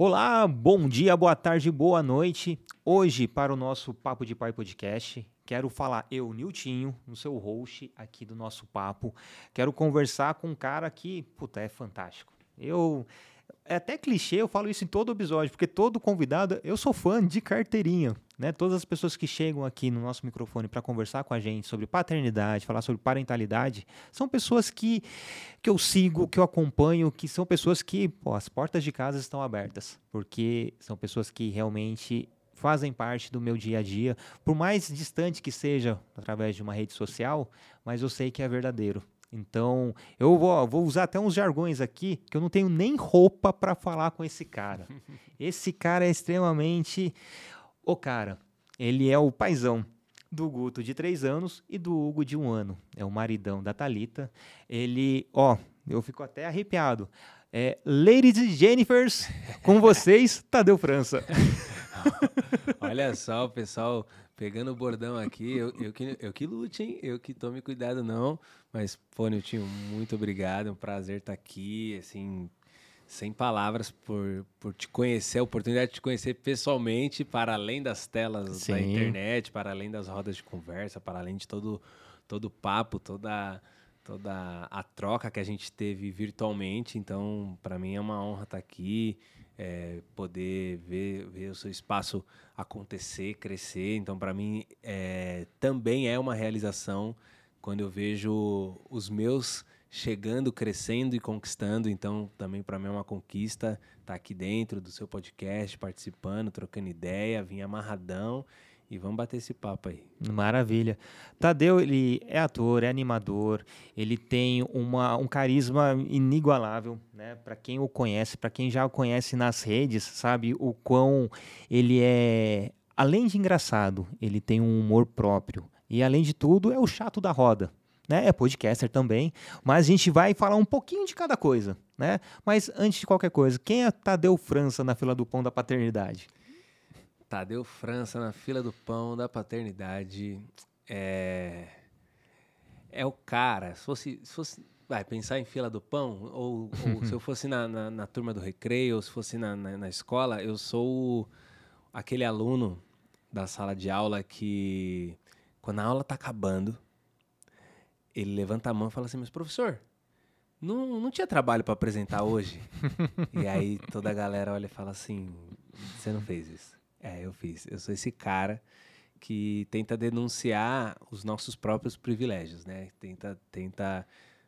Olá, bom dia, boa tarde, boa noite. Hoje, para o nosso Papo de Pai Podcast, quero falar eu, Niltinho, no seu host aqui do nosso papo. Quero conversar com um cara que, puta, é fantástico. Eu é até clichê, eu falo isso em todo episódio, porque todo convidado, eu sou fã de carteirinha, né? Todas as pessoas que chegam aqui no nosso microfone para conversar com a gente sobre paternidade, falar sobre parentalidade, são pessoas que, que eu sigo, que eu acompanho, que são pessoas que, pô, as portas de casa estão abertas, porque são pessoas que realmente fazem parte do meu dia a dia, por mais distante que seja através de uma rede social, mas eu sei que é verdadeiro. Então, eu vou, vou, usar até uns jargões aqui que eu não tenho nem roupa para falar com esse cara. esse cara é extremamente. O cara, ele é o paizão do Guto de três anos e do Hugo de um ano. É o maridão da Talita. Ele, ó, eu fico até arrepiado. É, Ladies e Jennifers, com vocês, Tadeu França. Olha só, pessoal pegando o bordão aqui, eu, eu, que, eu que lute, hein? Eu que tome cuidado, não. Mas, pô, Niltinho, muito obrigado. É um prazer estar aqui, assim, sem palavras por, por te conhecer, a oportunidade de te conhecer pessoalmente, para além das telas Sim. da internet, para além das rodas de conversa, para além de todo todo o papo, toda toda a troca que a gente teve virtualmente. Então, para mim é uma honra estar aqui, é, poder ver, ver o seu espaço acontecer, crescer. Então, para mim é, também é uma realização quando eu vejo os meus chegando, crescendo e conquistando. Então, também para mim é uma conquista estar tá aqui dentro do seu podcast, participando, trocando ideia, vim amarradão e vamos bater esse papo aí. Maravilha. Tadeu, ele é ator, é animador, ele tem uma, um carisma inigualável, né? Para quem o conhece, para quem já o conhece nas redes, sabe o quão ele é, além de engraçado, ele tem um humor próprio. E além de tudo, é o chato da roda. Né? É podcaster também, mas a gente vai falar um pouquinho de cada coisa, né? Mas antes de qualquer coisa, quem é Tadeu França na fila do pão da paternidade? Tadeu França na fila do pão da paternidade é é o cara. Se fosse, se fosse vai pensar em fila do pão ou, ou se eu fosse na, na, na, turma do recreio ou se fosse na, na, na escola, eu sou aquele aluno da sala de aula que quando a aula tá acabando, ele levanta a mão e fala assim: Mas professor, não, não tinha trabalho para apresentar hoje? e aí toda a galera olha e fala assim: Você não fez isso. É, eu fiz. Eu sou esse cara que tenta denunciar os nossos próprios privilégios, né? Tenta, tenta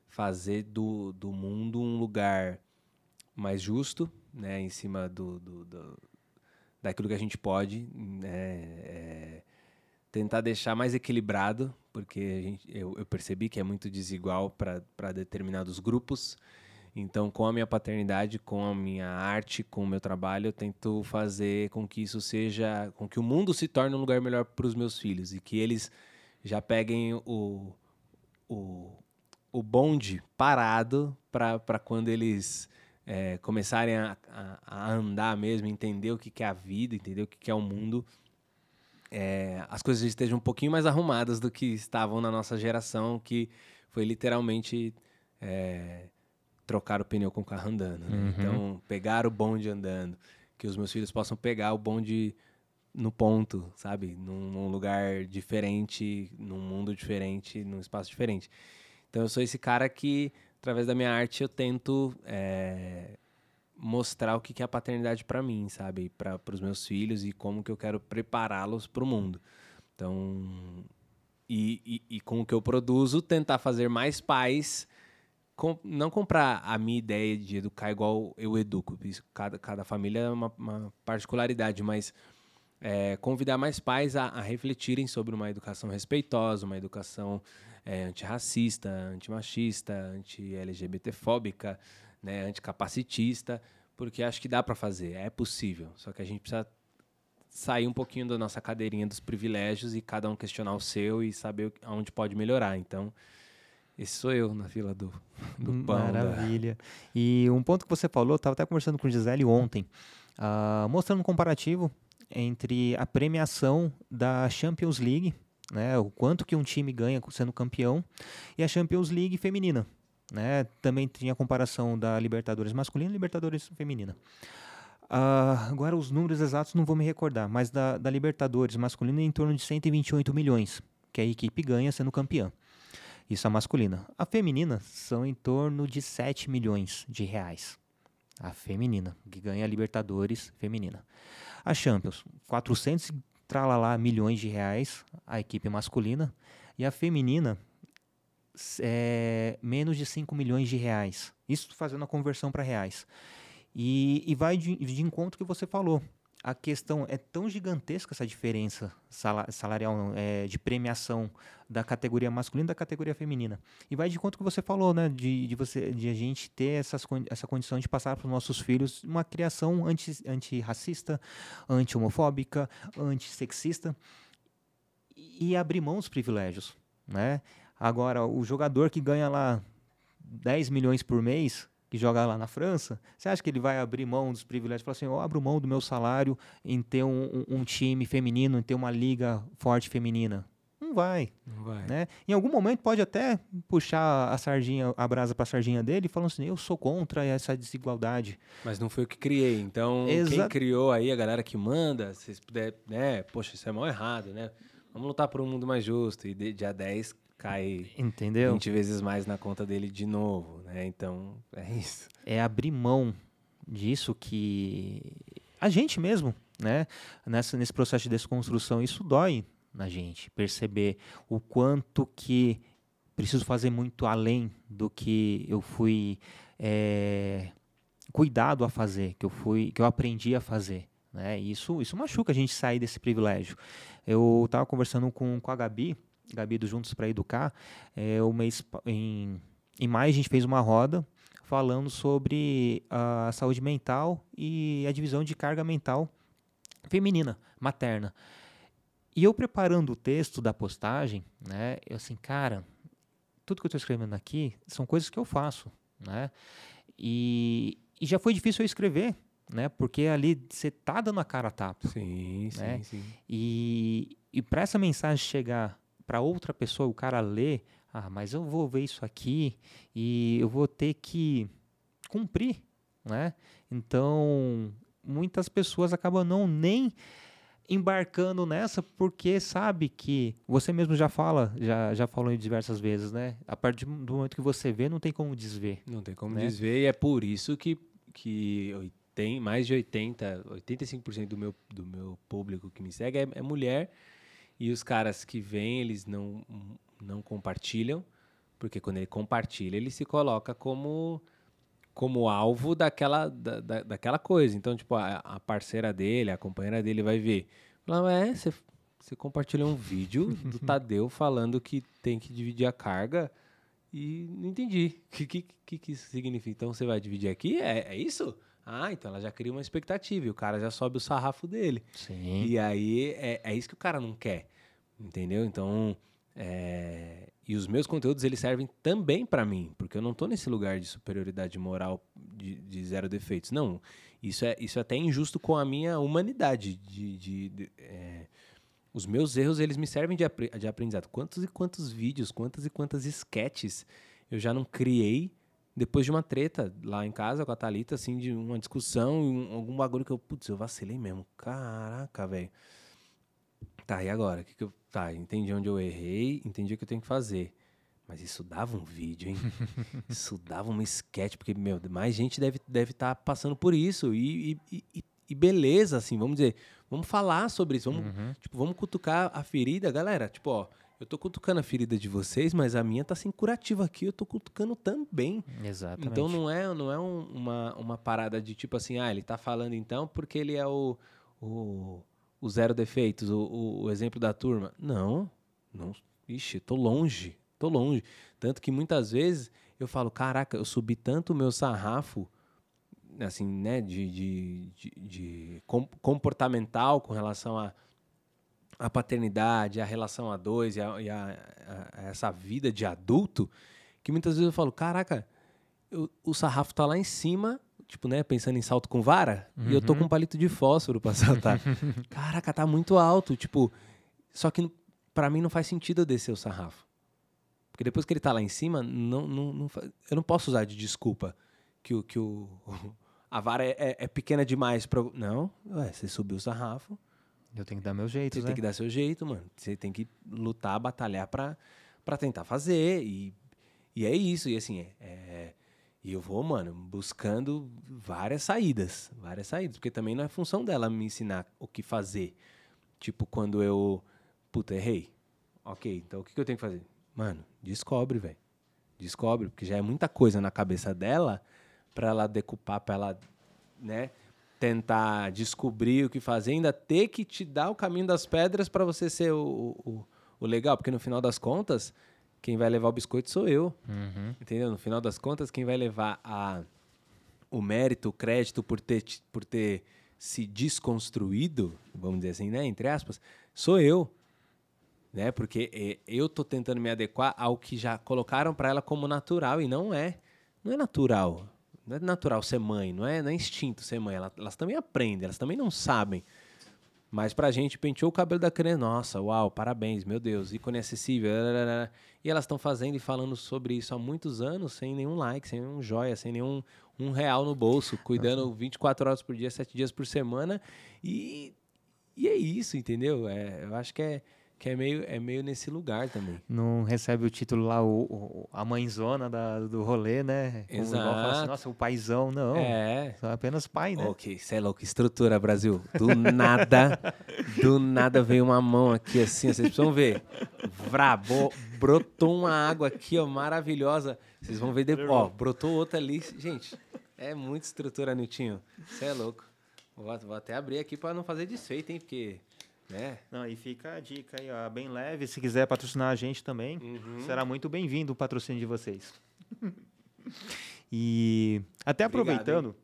fazer do, do mundo um lugar mais justo, né? Em cima do, do, do daquilo que a gente pode, né? É, tentar deixar mais equilibrado, porque gente, eu, eu, percebi que é muito desigual para determinados grupos. Então, com a minha paternidade, com a minha arte, com o meu trabalho, eu tento fazer com que isso seja, com que o mundo se torne um lugar melhor para os meus filhos e que eles já peguem o, o, o bonde parado para quando eles é, começarem a, a, a, andar mesmo, entender o que, que é a vida, entender o que, que é o mundo, é, as coisas estejam um pouquinho mais arrumadas do que estavam na nossa geração, que foi literalmente. É, trocar o pneu com o carro andando. Né? Uhum. Então, pegar o bonde andando. Que os meus filhos possam pegar o bonde no ponto, sabe? Num, num, lugar diferente, num mundo diferente, num espaço diferente. Então, eu sou esse cara que, através da minha arte, eu tento é, mostrar o que é a paternidade para mim, sabe? Para os meus filhos e como que eu quero prepará-los para o mundo. Então, e, e, e com o que eu produzo, tentar fazer mais pais com, não comprar a minha ideia de educar igual eu educo. Isso, cada, cada família é uma, uma particularidade, mas é, convidar mais pais a, a, refletirem sobre uma educação respeitosa, uma educação é, antirracista, antimachista, anti-LGBTfóbica, né, anticapacitista, porque acho que dá para fazer, é possível. Só que a gente precisa sair um pouquinho da nossa cadeirinha dos privilégios e cada um questionar o seu e saber onde pode melhorar. Então, esse sou eu na fila do, do pão. Maravilha. Da... E um ponto que você falou, estava até conversando com o Gisele ontem, uh, mostrando um comparativo entre a premiação da Champions League, né, o quanto que um time ganha sendo campeão, e a Champions League feminina. Né? Também tinha a comparação da Libertadores masculina e Libertadores feminina. Uh, agora, os números exatos não vou me recordar, mas da, da Libertadores masculina em torno de 128 milhões, que a equipe ganha sendo campeã. Isso a masculina. A feminina são em torno de 7 milhões de reais. A feminina, que ganha a Libertadores feminina. A Champions, 400 tralalá milhões de reais, a equipe masculina. E a feminina, é, menos de 5 milhões de reais. Isso fazendo a conversão para reais. E, e vai de, de encontro que você falou a questão é tão gigantesca essa diferença salarial é, de premiação da categoria masculina e da categoria feminina. E vai de conta que você falou, né? De, de, você, de a gente ter essas, essa condição de passar para os nossos filhos uma criação anti, antirracista, anti-homofóbica, anti-sexista e abrir mão dos privilégios, né? Agora, o jogador que ganha lá 10 milhões por mês, que joga lá na França, você acha que ele vai abrir mão dos privilégios? Falar assim, eu abro mão do meu salário em ter um, um, um time feminino, em ter uma liga forte feminina. Não vai. Não vai. Né? Em algum momento pode até puxar a sardinha, a brasa para a sardinha dele, falando assim, eu sou contra essa desigualdade. Mas não foi eu que criei. Então, Exa quem criou aí, a galera que manda, se puder, né? Poxa, isso é mal errado, né? Vamos lutar por um mundo mais justo. E de, dia 10 cai Entendeu? 20 vezes mais na conta dele de novo, né? Então, é isso. É abrir mão disso que a gente mesmo, né? Nessa, nesse processo de desconstrução, isso dói na gente. Perceber o quanto que preciso fazer muito além do que eu fui é, cuidado a fazer, que eu fui, que eu aprendi a fazer. Né? Isso, isso machuca a gente sair desse privilégio. Eu estava conversando com, com a Gabi Gabi do Juntos para Educar, é, o mês, em, em maio a gente fez uma roda falando sobre a saúde mental e a divisão de carga mental feminina, materna. E eu preparando o texto da postagem, né, eu assim, cara, tudo que eu estou escrevendo aqui são coisas que eu faço, né? E, e já foi difícil eu escrever, né? Porque ali você tá dando a cara a tapa. Sim, né? sim, sim. E, e para essa mensagem chegar para outra pessoa, o cara lê, ah, mas eu vou ver isso aqui e eu vou ter que cumprir, né? Então, muitas pessoas acabam não nem embarcando nessa porque sabe que você mesmo já fala, já, já falou diversas vezes, né? A partir do momento que você vê, não tem como desver. Não tem como né? desver e é por isso que, que tem mais de 80, 85% do meu, do meu público que me segue é, é mulher e os caras que vêm, eles não, não compartilham, porque quando ele compartilha, ele se coloca como como alvo daquela, da, da, daquela coisa. Então, tipo, a, a, parceira dele, a companheira dele vai ver. Fala, é, você, você compartilhou um vídeo do Tadeu falando que tem que dividir a carga e não entendi. O que, que, que, que isso significa? Então, você vai dividir aqui? É, é isso? Ah, então ela já cria uma expectativa e o cara já sobe o sarrafo dele. Sim. E aí é, é isso que o cara não quer. Entendeu? Então. É... E os meus conteúdos eles servem também para mim, porque eu não estou nesse lugar de superioridade moral de, de, zero defeitos. Não, isso é, isso é até injusto com a minha humanidade. De, de, de é... Os meus erros eles me servem de, de aprendizado. Quantos e quantos vídeos, quantas e quantas sketches eu já não criei depois de uma treta lá em casa com a Thalita, assim, de uma discussão, um, algum bagulho que eu, putz, eu vacilei mesmo. Caraca, velho. Tá, e agora? Que que eu, tá, entendi onde eu errei, entendi o que eu tenho que fazer. Mas isso dava um vídeo, hein? isso dava uma sketch, porque, meu, mais gente deve estar deve tá passando por isso. E, e, e, e, beleza, assim, vamos dizer, vamos falar sobre isso. Vamos, uhum. tipo, vamos cutucar a ferida. Galera, tipo, ó, eu tô cutucando a ferida de vocês, mas a minha tá sem curativo aqui, eu tô cutucando também. Exatamente. Então não é, não é um, uma, uma parada de tipo assim, ah, ele tá falando então porque ele é o, o, o zero defeitos, o, o, o exemplo da turma. Não, não. Ixi, tô longe, tô longe. Tanto que muitas vezes eu falo, caraca, eu subi tanto o meu sarrafo, assim, né, de, de, de, de comportamental com relação a a paternidade, a relação a dois e, a, e a, a, essa vida de adulto, que muitas vezes eu falo, caraca, eu, o sarrafo tá lá em cima, tipo, né, pensando em salto com vara, uhum. e eu tô com um palito de fósforo pra saltar. caraca, tá muito alto, tipo, só que para mim não faz sentido eu descer o sarrafo. Porque depois que ele tá lá em cima, não, não, não eu não posso usar de desculpa que o, que o, a vara é, é- é pequena demais pra. eu-" Não, ué, você subiu o sarrafo, Eu tenho que dar meu jeito, você né? tem que dar seu jeito, mano. Você tem que lutar, batalhar pra, pra tentar fazer. E, e é isso. E assim, é, é- E eu vou, mano, buscando várias saídas. Várias saídas. Porque também não é função dela me ensinar o que fazer. Tipo, quando eu. Puta, errei. Ok, então o que, que eu tenho que fazer? Mano, descobre, velho. Descobre, porque já é muita coisa na cabeça dela pra ela decupar, pra ela, né? Tentar descobrir o que fazer, ainda ter que te dar o caminho das pedras pra você ser o, o, o legal, porque no final das contas, quem vai levar o biscoito sou eu. Uhum. Entendeu? No final das contas, quem vai levar a, o mérito, o crédito por ter, por ter se desconstruído, vamos dizer assim, né? Entre aspas, sou eu. Né? Porque eh, eu tô tentando me adequar ao que já colocaram para ela como natural e não é. Não é natural. Não é natural ser mãe, não é, não é instinto ser mãe. Ela- Elas, também aprendem, elas também não sabem. Mas pra gente, penteou o cabelo da criança. Nossa, uau, parabéns, meu Deus, ícone acessível. E elas estão fazendo e falando sobre isso há muitos anos, sem nenhum like, sem nenhum joia, sem nenhum um real no bolso, cuidando 24 horas por dia, 7 dias por semana. E, e é isso, entendeu? É, eu acho que é, que é, meio, é meio nesse lugar também. Não recebe o título lá, o, o- a mãezona da- do rolê, né? Como igual fala assim, Exato. Nossa, o paizão, não. É. São apenas pai, né? Ok, você é louco, estrutura, Brasil. Do nada, do nada veio uma mão aqui assim, vocês precisam ver. Vrá, bo- brotou uma água aqui, ó, maravilhosa. Vocês vão ver depois. Ó, brotou outra ali. Gente, é muita estrutura, Niltinho. Você é louco. Vou, vou até abrir aqui pra não fazer desfeito, hein, porque, né? Não, e fica a dica aí, ó, bem leve. Se quiser patrocinar a gente também, Uhum. será muito bem-vindo o patrocínio de vocês. e até Obrigado, aproveitando,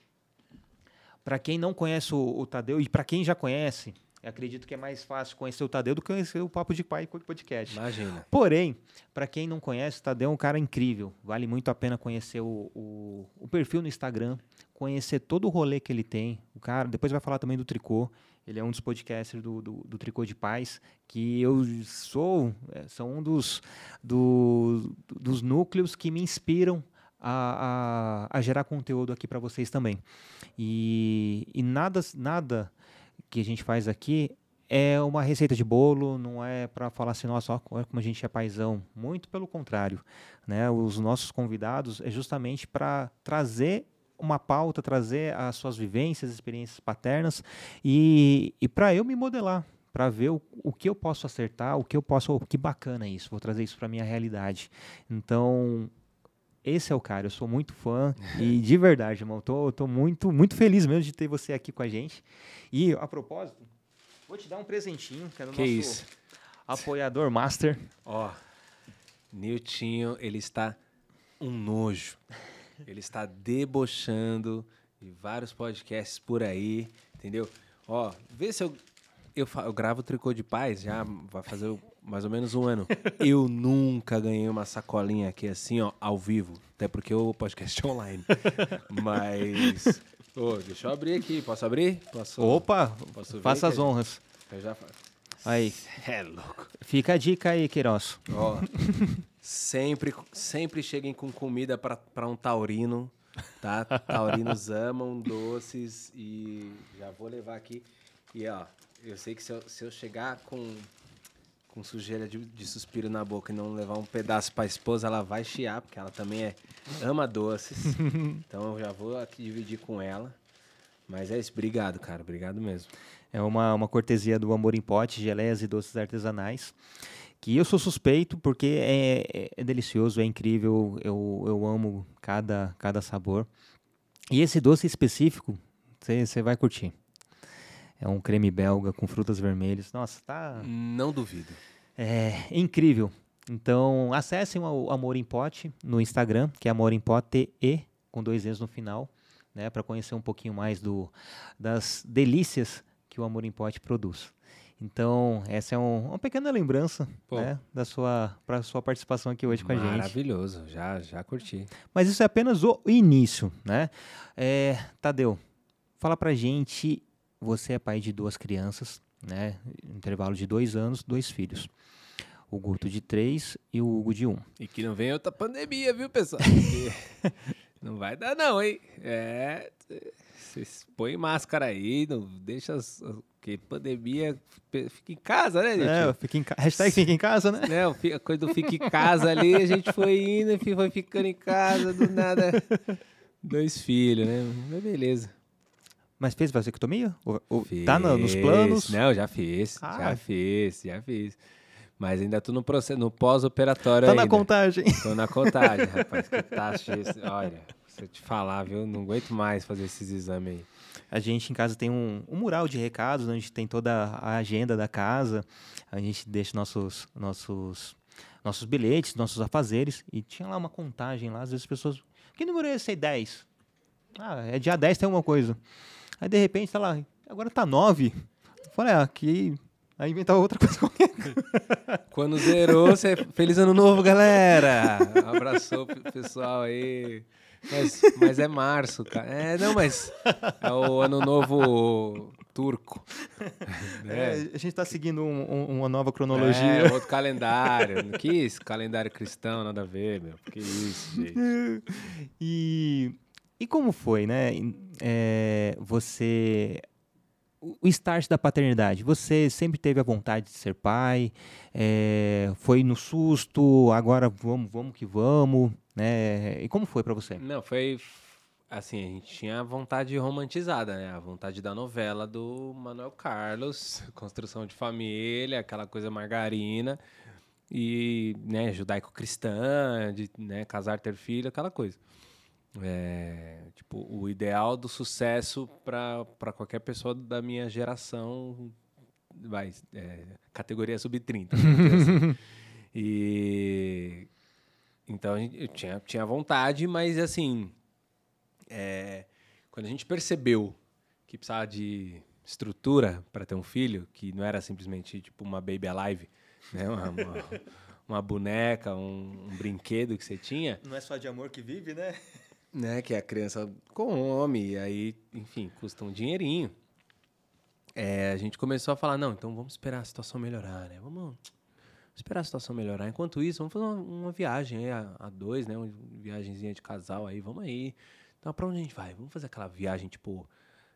para quem não conhece o, o Tadeu e para quem já conhece, acredito que é mais fácil conhecer o Tadeu do que conhecer o Papo de Pai podcast. Imagina. Porém, para quem não conhece, o Tadeu é um cara incrível. Vale muito a pena conhecer o, o, o perfil no Instagram, conhecer todo o rolê que ele tem. O cara, depois vai falar também do Tricô. Ele é um dos podcasters do, do, do Tricô de Paz, que eu sou, é, são um dos, do- dos núcleos que me inspiram a, a, a gerar conteúdo aqui para vocês também. E, e nada, nada que a gente faz aqui é uma receita de bolo, não é para falar assim, nossa, olha como a gente é paizão. Muito pelo contrário. Né? Os nossos convidados é justamente para trazer uma pauta, trazer as suas vivências, experiências paternas e, e para eu me modelar, para ver o, o que eu posso acertar, o que eu posso, oh, que bacana isso, vou trazer isso para minha realidade. Então, esse é o cara, eu sou muito fã e de verdade, irmão, tô, tô muito, muito feliz mesmo de ter você aqui com a gente. E a propósito, vou te dar um presentinho, que é do Que nosso isso? apoiador master. Ó, Niltinho, ele está um nojo. Ele está debochando de vários podcasts por aí, entendeu? Ó, vê se eu. Eu, eu gravo tricô de paz já vai fazer o- mais ou menos um ano. Eu nunca ganhei uma sacolinha aqui assim, ó, ao vivo. Até porque o podcast é online. Mas. Ô, deixa eu abrir aqui. Posso abrir? Posso? Opa, Posso faça as honras. Eu já fa- Aí, É louco. fica a dica aí, Queiroz. Ó, sempre, sempre cheguem com comida para um taurino, tá? Taurinos amam doces e já vou levar aqui. E ó, eu sei que se eu, se eu chegar com, com sujeira de, de suspiro na boca e não levar um pedaço para a esposa, ela vai chiar, porque ela também é, ama doces. então eu já vou aqui dividir com ela. Mas é isso, obrigado, cara, obrigado mesmo. É uma, uma cortesia do Amor em Pote, geleias e doces artesanais. Que eu sou suspeito porque é, é- delicioso, é incrível, eu, eu amo cada, cada sabor. E esse doce específico, você vai curtir. É um creme belga com frutas vermelhas. Nossa, tá Não duvido. é incrível. Então, acessem o Amor em Pote no Instagram, que é Amor em Pote e com dois E's no final, né, para conhecer um pouquinho mais do, das delícias que o Amor em Pote produz. Então, essa é um- uma pequena lembrança Pô. né, da sua, para sua participação aqui hoje com a gente. Maravilhoso, já, já curti. Mas isso é apenas o início, né? É, Tadeu, fala pra gente, você é pai de duas crianças, né? Intervalo de dois anos, dois filhos. O Guto de três e o Hugo de um. E que não vem outra pandemia, viu, pessoal? Não vai dar não, hein? É, vocês põem máscara aí, não deixa as, porque pandemia fica em casa, né, gente? É, fica em ca... Hashtag fica em casa, né? É, a coisa do fica em casa ali, a gente foi indo, foi ficando em casa, do nada. Dois filhos, né? Mas beleza. Mas fez vasectomia? Ou, ou tá no, nos planos? Não, já fiz. Ah. Já fiz, já fiz. Mas ainda tô no, processo, no pós-operatório Tá ainda. na contagem. Tô na contagem, rapaz. Que taxa esse... Olha, eu te falar, viu? Não aguento mais fazer esses exames aí. A gente em casa tem um, um mural de recados, onde a gente tem toda a agenda da casa. A gente deixa nossos, nossos, nossos bilhetes, nossos afazeres. E tinha lá uma contagem lá, às vezes as pessoas... Que número é esse aí? 10. Ah, é dia 10 tem alguma coisa. Aí de repente tá lá, agora tá 9. Eu falei, ah, aqui Aí inventar outra coisa qualquer. Quando zerou, você. Feliz ano novo, galera! Abraçou pro pessoal aí. Mas, mas é março, cara. É, não, mas é o ano novo turco. É, a gente tá seguindo um, um, uma nova cronologia. É, outro calendário. Que isso? Calendário cristão, nada a ver, meu. Que isso, gente. E, e como foi, né? É, você o start da paternidade, você sempre teve a vontade de ser pai, é, foi no susto, agora vamos, vamos que vamos, né? E como foi para você? Não, foi assim, a gente tinha a vontade romantizada, né? A vontade da novela do Manuel Carlos, construção de família, aquela coisa margarina e, né, judaico-cristã, de né, casar, ter filho, aquela coisa. É, tipo, o ideal do sucesso para qualquer pessoa da minha geração, vai, é, categoria sub-30. assim. E então eu tinha, tinha vontade, mas assim, é, quando a gente percebeu que precisava de estrutura para ter um filho, que não era simplesmente tipo uma baby alive, né, uma, uma, uma boneca, um, um brinquedo que você tinha. Não é só de amor que vive, né? né? Que a criança come, e aí, enfim, custa um dinheirinho. É, a gente começou a falar, não, então vamos esperar a situação melhorar, né? Vamos esperar a situação melhorar. Enquanto isso, vamos fazer uma, uma viagem a, a, dois, né? Uma viagemzinha de casal aí, vamos aí. Então, pra onde a gente vai? Vamos fazer aquela viagem, tipo...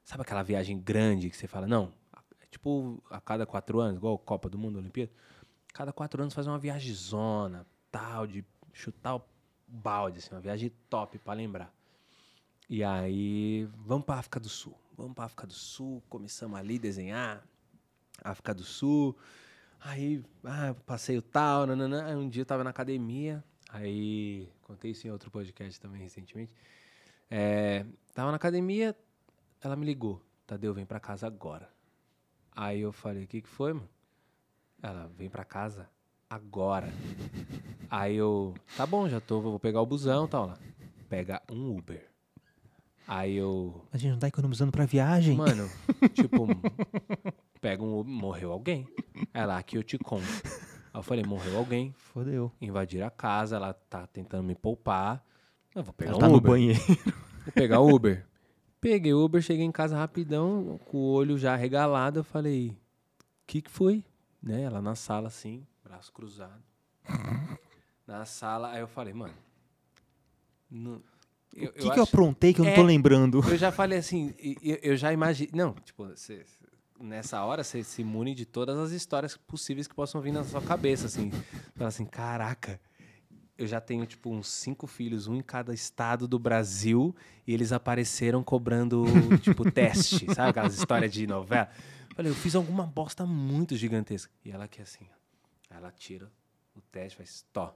Sabe aquela viagem grande que você fala, não, é tipo a cada quatro anos, igual Copa do Mundo, Olimpíada? Cada quatro anos fazer uma viagem zona, tal, de chutar o balde, assim, uma viagem top para lembrar. E aí, vamos para África do Sul. Vamos para África do Sul, começamos ali a desenhar África do Sul. Aí, ah, passeio tal, nananã. Aí um dia eu tava na academia, aí contei isso em outro podcast também recentemente. É, tava na academia, ela me ligou. Tadeu, vem para casa agora. Aí eu falei, o que que foi, mano? Ela, vem para casa agora. Aí eu, tá bom, já tô, vou pegar o busão e tal lá. Pega um Uber. Aí eu. A gente não tá economizando pra viagem? Mano, tipo, pega um Uber, morreu alguém. É lá que eu te conto. Aí eu falei, morreu alguém. Fodeu. Invadir a casa, ela tá tentando me poupar. Eu vou pegar ela um tá Uber. no banheiro. Vou pegar o Uber. Peguei o Uber, cheguei em casa rapidão, com o olho já regalado. Eu falei, o que que foi? Né? Ela na sala assim, braço cruzado. na sala, aí eu falei, mano. Não, eu, o que, eu, que eu aprontei que eu é, não tô lembrando? Eu já falei assim, eu, eu já imaginei. Não, tipo, cê, nessa hora você se imune de todas as histórias possíveis que possam vir na sua cabeça, assim. Fala assim, caraca, eu já tenho, tipo, uns cinco filhos, um em cada estado do Brasil, e eles apareceram cobrando, tipo, teste, sabe? Aquelas histórias de novela. Falei, eu fiz alguma bosta muito gigantesca. E ela que assim, ela tira o teste, faz tó.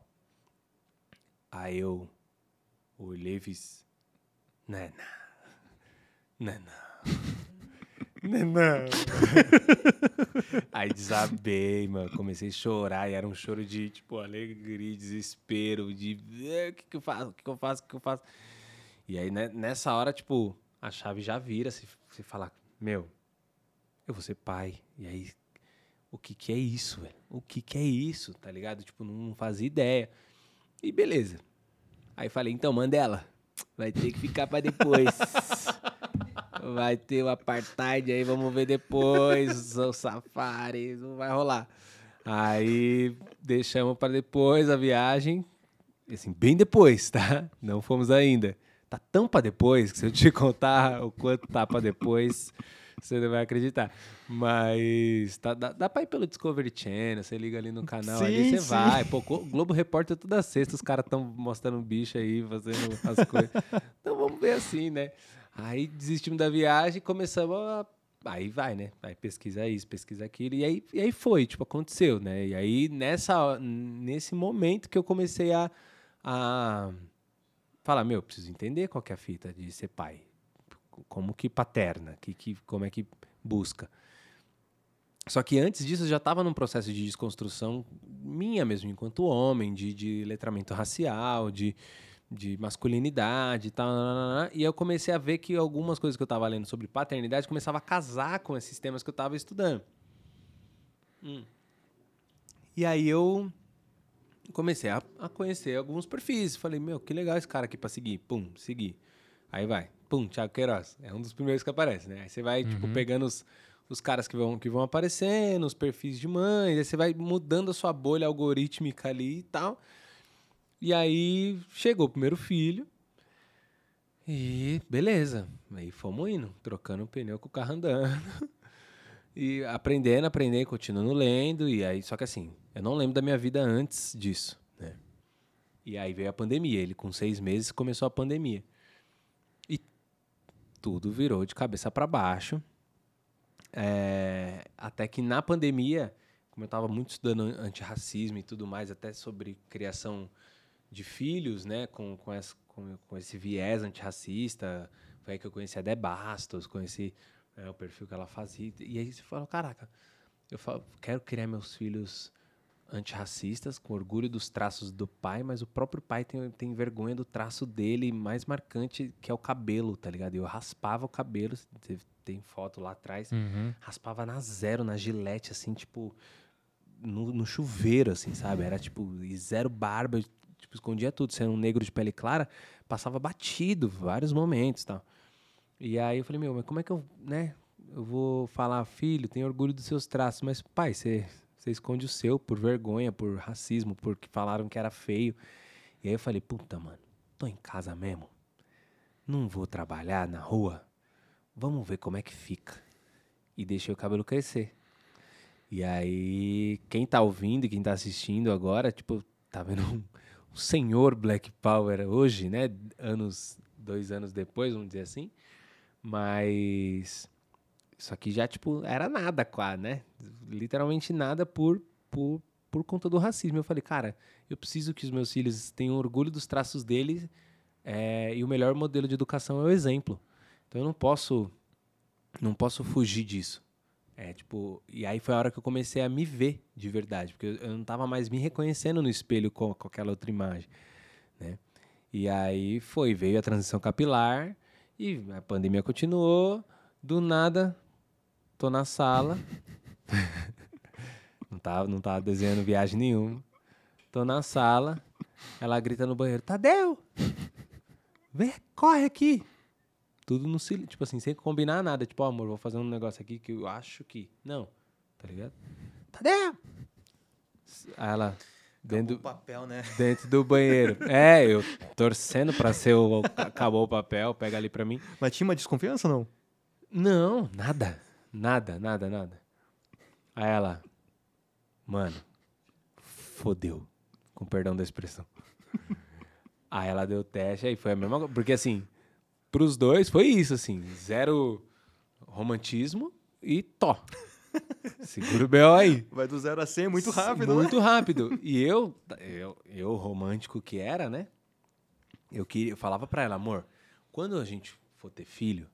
Aí eu olhei e fiz. Não é não. Não é não. Não. Aí desabei, mano. Comecei a chorar e era um choro de, tipo, alegria, desespero, de o que, que eu faço, o que, que eu faço, o que, eu faço. E aí, né, nessa hora, tipo, a chave já vira, se você falar, meu, eu vou ser pai. E aí, o que que é isso, velho? O que que é isso, tá ligado? Tipo, não fazia ideia. E beleza. Aí falei, então, Mandela, vai ter que ficar para depois. vai ter o apartheid aí, vamos ver depois, o safari, não vai rolar. Aí deixamos para depois a viagem, assim, bem depois, tá? Não fomos ainda. tá tão pra depois que se eu te contar o quanto tá pra depois, você não vai acreditar. Mas tá, dá, dá pra ir pelo Discovery Channel, você liga ali no canal, Sim, ali você sim. vai. Pô, o Globo Repórter toda sexta, os caras tão mostrando um bicho aí, fazendo as coisas. Então vamos ver assim, né? Aí desistimos da viagem e começamos a. Aí vai, né? Aí pesquisa isso, pesquisa aquilo. E aí, e aí foi, tipo, aconteceu, né? E aí nessa, nesse momento que eu comecei a, a falar, meu, eu preciso entender qual que é a fita de ser pai. Como que paterna, que, que, como é que busca. Só que antes disso eu já estava num processo de desconstrução minha mesmo, enquanto homem, de, de letramento racial, de, de masculinidade e tal. nananana. E eu comecei a ver que algumas coisas que eu estava lendo sobre paternidade começava a casar com esses temas que eu estava estudando. Hum. E aí eu comecei a, a conhecer alguns perfis. Falei, meu, que legal esse cara aqui pra seguir. Pum, seguir. Aí vai. Pum, Thiago Queiroz. É um dos primeiros que aparece, né? Aí você vai, tipo, pegando os, os caras que vão, que vão aparecendo, os perfis de mãe, aí você vai mudando a sua bolha algorítmica ali e tal. E aí chegou o primeiro filho. E beleza. Aí fomos indo, trocando o pneu com o carro andando. E aprendendo, aprendendo, continuando lendo. E aí, só que assim, eu não lembro da minha vida antes disso, né? E aí veio a pandemia. Ele, com seis meses, começou a pandemia. E tudo virou de cabeça para baixo. É, até que na pandemia, como eu estava muito estudando antirracismo e tudo mais, até sobre criação de filhos, né, com, com, essa- com- com esse viés antirracista, foi aí que eu conheci a Dé Bastos, conheci é, o perfil que ela fazia. E aí você fala, caraca, eu falo, quero criar meus filhos antirracistas, com orgulho dos traços do pai, mas o próprio pai tem, tem vergonha do traço dele mais marcante, que é o cabelo, tá ligado? Eu raspava o cabelo, tem- foto lá atrás, Uhum. raspava na zero, na gilete, assim, tipo, no, no chuveiro, assim, sabe? Era tipo, zero barba, tipo, escondia tudo. Sendo um negro de pele clara, passava batido vários momentos tal. E aí eu falei, meu, mas como é que eu, né? Eu vou falar, filho, tem orgulho dos seus traços, mas pai, você você esconde o seu por vergonha, por racismo, porque falaram que era feio. E aí eu falei, puta, mano, tô em casa mesmo. Não vou trabalhar na rua. Vamos ver como é que fica. E deixei o cabelo crescer. E aí, quem tá ouvindo e quem tá assistindo agora, tipo, tá vendo um senhor Black Power hoje, né? Anos, dois anos depois, vamos dizer assim. Mas isso aqui já, tipo, era nada quase, né? Literalmente nada por, por, por conta do racismo. Eu falei, cara, eu preciso que os meus filhos tenham orgulho dos traços deles é, e o melhor modelo de educação é o exemplo. Então eu não posso, não posso fugir disso. É, tipo, e aí foi a hora que eu comecei a me ver de verdade, porque eu, eu não tava mais me reconhecendo no espelho com, com aquela outra imagem, né? E aí foi, veio a transição capilar e a pandemia continuou, do nada tô na sala. não tava, não tava desenhando viagem nenhuma. Tô na sala, ela grita no banheiro: "Tadeu! Vem, corre aqui!" Tudo no silêncio, tipo assim, sem combinar nada. Tipo, ó, amor, vou fazer um negócio aqui que eu acho que. Não, tá ligado? Tadeu! Aí ela, dentro, O papel, né? dentro do banheiro. É, eu torcendo pra ser o. Acabou o papel, pega ali pra mim. Mas tinha uma desconfiança ou não? Não, nada. Nada, nada, nada. Aí ela, mano, fodeu. Com perdão da expressão. Aí ela deu o teste, aí foi a mesma coisa. Porque assim, pros dois foi isso, assim. Zero romantismo e tó. Segura o B.O. aí. Vai do zero a 100 muito rápido, né? Muito rápido. E eu, eu, eu, romântico que era, né? Eu, queria, eu falava pra ela, amor, quando a gente for ter filho,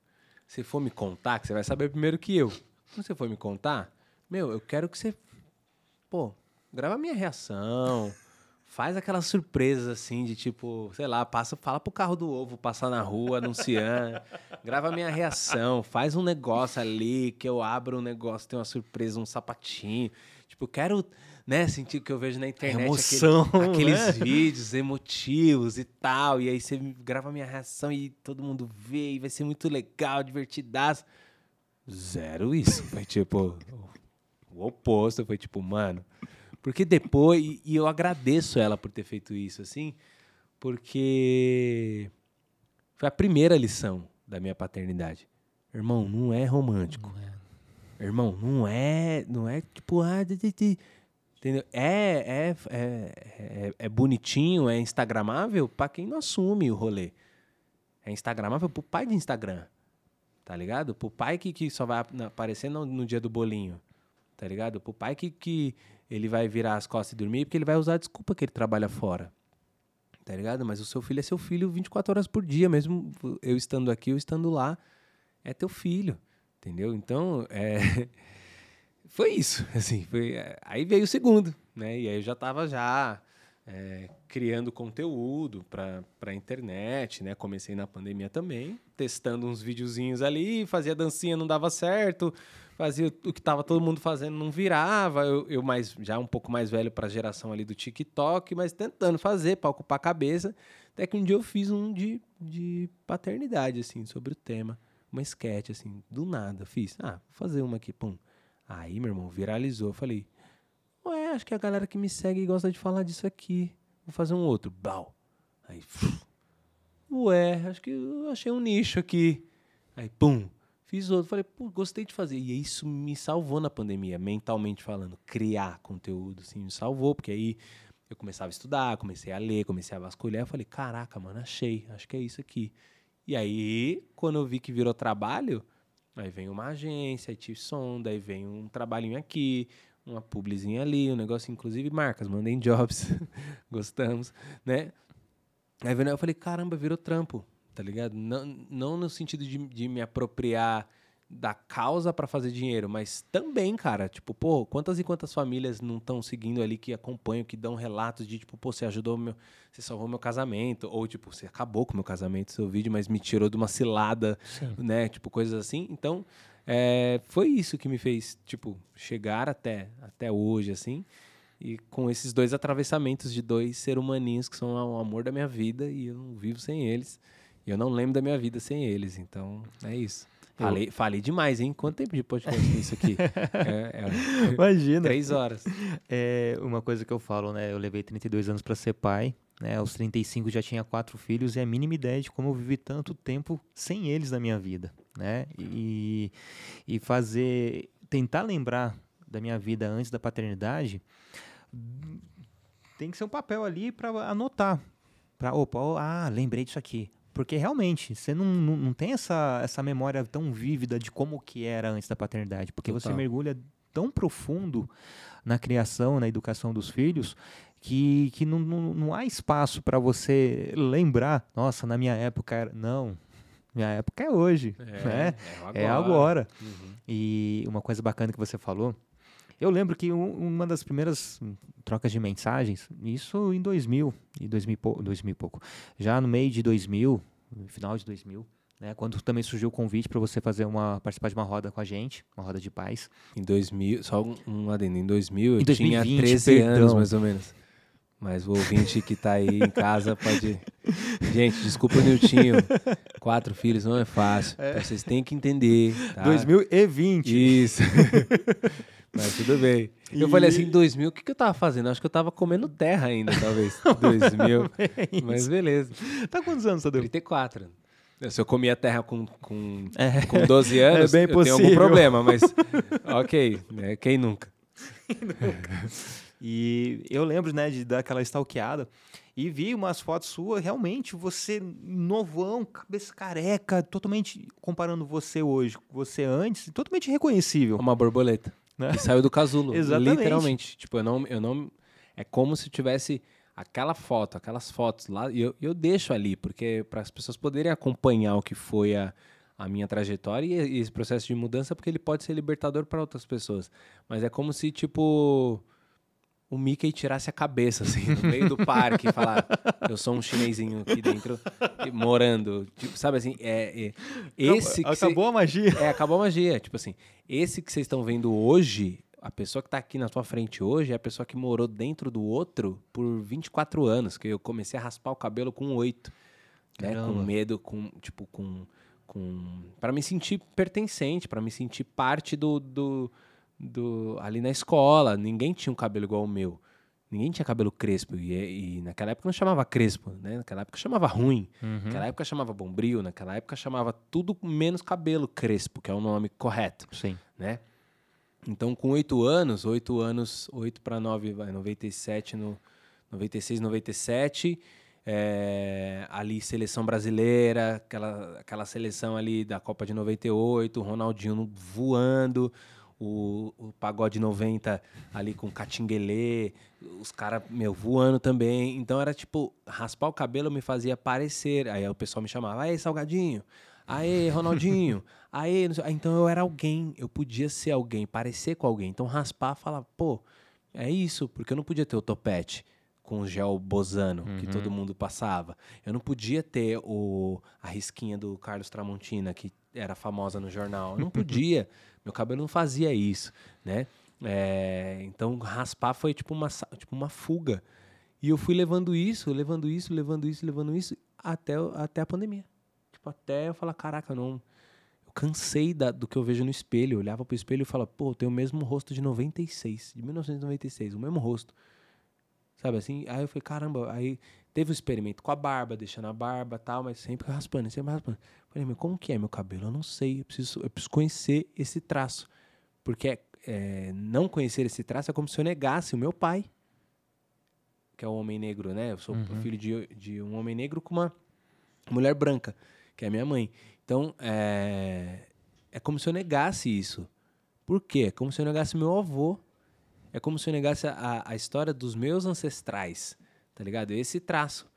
se for me contar, que você vai saber primeiro que eu. Quando você for me contar, meu, eu quero que você, pô, grava a minha reação, faz aquelas surpresas assim de tipo, sei lá, passa, fala pro carro do ovo passar na rua anunciando, grava a minha reação, faz um negócio ali que eu abro um negócio, tem uma surpresa, um sapatinho. Tipo, eu quero, né, sentir o que eu vejo na internet, Emoção, aquele- aqueles né? vídeos emotivos e tal, e aí você grava a minha reação e todo mundo vê e vai ser muito legal, divertidaço. Zero isso. Foi tipo o oposto, foi tipo, mano. Porque depois, e, eu agradeço ela por ter feito isso, assim, porque Foi a primeira lição da minha paternidade. Irmão, não é romântico. Não é. Irmão, não é, não é tipo, ah, de, de, de. entendeu? É, é, é, é, é bonitinho, é instagramável para quem não assume o rolê. É instagramável pro pai de Instagram, tá ligado? Pro pai que, que só vai ap- aparecer no, no dia do bolinho, tá ligado? Pro pai que, que ele vai virar as costas e dormir porque ele vai usar a desculpa que ele trabalha fora, tá ligado? Mas o seu filho é seu filho 24 horas por dia, mesmo eu estando aqui ou estando lá, é teu filho. Entendeu? Então, é... foi isso. Assim, foi... é, Aí veio o segundo, né? E aí eu já estava já é, criando conteúdo para a internet, né? Comecei na pandemia também, testando uns videozinhos ali, fazia dancinha, não dava certo, fazia o que tava todo mundo fazendo, não virava. Eu, eu mais, já um pouco mais velho para a geração ali do TikTok, mas tentando fazer para ocupar a cabeça. Até que um dia eu fiz um de, de paternidade, assim, sobre o tema uma sketch, assim, do nada. Fiz, ah, vou fazer uma aqui, pum. Aí, meu irmão, viralizou. Falei, ué, acho que a galera que me segue gosta de falar disso aqui. Vou fazer um outro. Blau. Aí, ué, acho que eu achei um nicho aqui. Aí, pum, fiz outro. Falei, pô, gostei de fazer. E isso me salvou na pandemia, mentalmente falando. Criar conteúdo, assim, me salvou, porque aí eu começava a estudar, comecei a ler, comecei a vasculhar. Eu falei, caraca, mano, achei, acho que é isso aqui. E aí, quando eu vi que virou trabalho, aí vem uma agência, aí te sonda, aí vem um trabalhinho aqui, uma publizinha ali, um negócio, inclusive marcas, mandem jobs, gostamos, né? Aí eu falei, caramba, virou trampo, tá ligado? Não, não no sentido de, de me apropriar da causa para fazer dinheiro, mas também, cara, tipo, pô, quantas e quantas famílias não estão seguindo ali que acompanham, que dão relatos de tipo, pô, você ajudou meu, você salvou meu casamento, ou tipo, você acabou com meu casamento, seu vídeo, mas me tirou de uma cilada, Sim. né? Tipo, coisas assim. Então, é, foi isso que me fez, tipo, chegar até, até hoje, assim, e com esses dois atravessamentos de dois ser humaninhos que são o amor da minha vida e eu não vivo sem eles. E eu não lembro da minha vida sem eles. Então, é isso. Falei, falei demais, hein? Quanto tempo de podcast tem isso aqui? é, é, Imagina. três horas. É uma coisa que eu falo, né? Eu levei 32 anos para ser pai, né? Aos 35 já tinha quatro filhos e a mínima ideia de como eu vivi tanto tempo sem eles na minha vida, né? E, e fazer, tentar lembrar da minha vida antes da paternidade, tem que ser um papel ali para anotar, para opa, ó, ah, lembrei disso aqui. Porque realmente, você não, não, não tem essa, essa memória tão vívida de como que era antes da paternidade. Porque você Total. mergulha tão profundo na criação, na educação dos filhos, que, que não, não, não há espaço para você lembrar, nossa, na minha época era. Não, minha época é hoje, né? É agora. Uhum. E uma coisa bacana que você falou, eu lembro que um- uma das primeiras trocas de mensagens, isso em 2000, e 2000, e pou- 2000 e pouco, já no meio de 2000, no final de 2000, né, quando também surgiu o convite para você fazer uma participar de uma roda com a gente, uma roda de paz. Em 2000, só um, um adendo, em 2000 eu Em 2020, tinha 13 anos perdão. mais ou menos. Mas o ouvinte que tá aí em casa pode. Gente, desculpa o Niltinho. Quatro filhos não é fácil. Então vocês têm que entender. Tá? 2020. Isso. Mas tudo bem. Eu E- falei assim, 2000, o que, que eu tava fazendo? Acho que eu tava comendo terra ainda, talvez. 2000. É Mas beleza. Tá quantos anos, Tadeu? 34. Se eu comia terra com, com, É. com 12 anos, bem eu tenho algum problema, mas ok, né? quem nunca? E eu lembro, né, de dar aquela stalkeada e vi umas fotos suas, realmente, você novão, cabeça careca, totalmente comparando você hoje com você antes, totalmente reconhecível. Uma borboleta. Né? Que saiu do casulo. Exatamente. Literalmente. Tipo, eu não, eu não. É como se tivesse aquela foto, aquelas fotos lá, e eu, eu deixo ali, porque para as pessoas poderem acompanhar o que foi a, a minha trajetória e, e esse processo de mudança, porque ele pode ser libertador para outras pessoas. Mas é como se, tipo, o Mickey tirasse a cabeça, assim, no meio do parque e falar: Eu sou um chinesinho aqui dentro, morando. Tipo, sabe assim? É, é- esse que cê- Acabou a magia. é, acabou a magia. Tipo assim, esse que vocês estão vendo hoje, a pessoa que tá aqui na tua frente hoje é a pessoa que morou dentro do outro por 24 anos, que eu comecei a raspar o cabelo com 8. Né? Com medo, com, tipo, com. com para me sentir pertencente, para me sentir parte do, do, do. ali na escola. Ninguém tinha um cabelo igual o meu. Ninguém tinha cabelo crespo. E, e, naquela época não chamava crespo, né? Naquela época chamava ruim. Uhum. Naquela época chamava bombril. Naquela época chamava tudo menos cabelo crespo, que é o nome correto, Sim. né? Então, com oito anos, oito anos, oito para nove, vai, 97, no 96, 97, é, ali seleção brasileira, aquela, aquela seleção ali da Copa de 98, Ronaldinho voando, o, o Pagode 90 ali com Catinguelê, os caras, meu, voando também. Então era tipo, raspar o cabelo me fazia parecer. Aí o pessoal me chamava, aê, Salgadinho, aê, Ronaldinho, Ah, Então eu era alguém, eu podia ser alguém, parecer com alguém. Então raspar, falar, pô, é isso, porque eu não podia ter o topete com o gel bozano que todo mundo passava. Eu não podia ter o, a risquinha do Carlos Tramontina, que era famosa no jornal. Eu não podia. Meu cabelo não fazia isso, né? É, então, raspar foi tipo uma, tipo uma fuga. E eu fui levando isso, levando isso, levando isso, levando isso, até, o- até a pandemia. Tipo, até eu falar, caraca, não... Eu cansei da- do que eu vejo no espelho. Eu olhava pro espelho e falava, pô, eu tenho o mesmo rosto de 96, de 1996, o mesmo rosto. Sabe assim? Aí eu falei, caramba, aí teve um experimento com a barba, deixando a barba tal, mas sempre raspando, sempre raspando. Falei, meu, como que é meu cabelo? Eu não sei, eu preciso, eu preciso conhecer esse traço. Porque é, não conhecer esse traço é como se eu negasse o meu pai, que é o homem negro, né? Eu sou filho de, de um homem negro com uma mulher branca, que é minha mãe. Então, é, é como se eu negasse isso. Por quê? É como se eu negasse meu avô. É como se eu negasse a, a história dos meus ancestrais, tá ligado? Esse traço.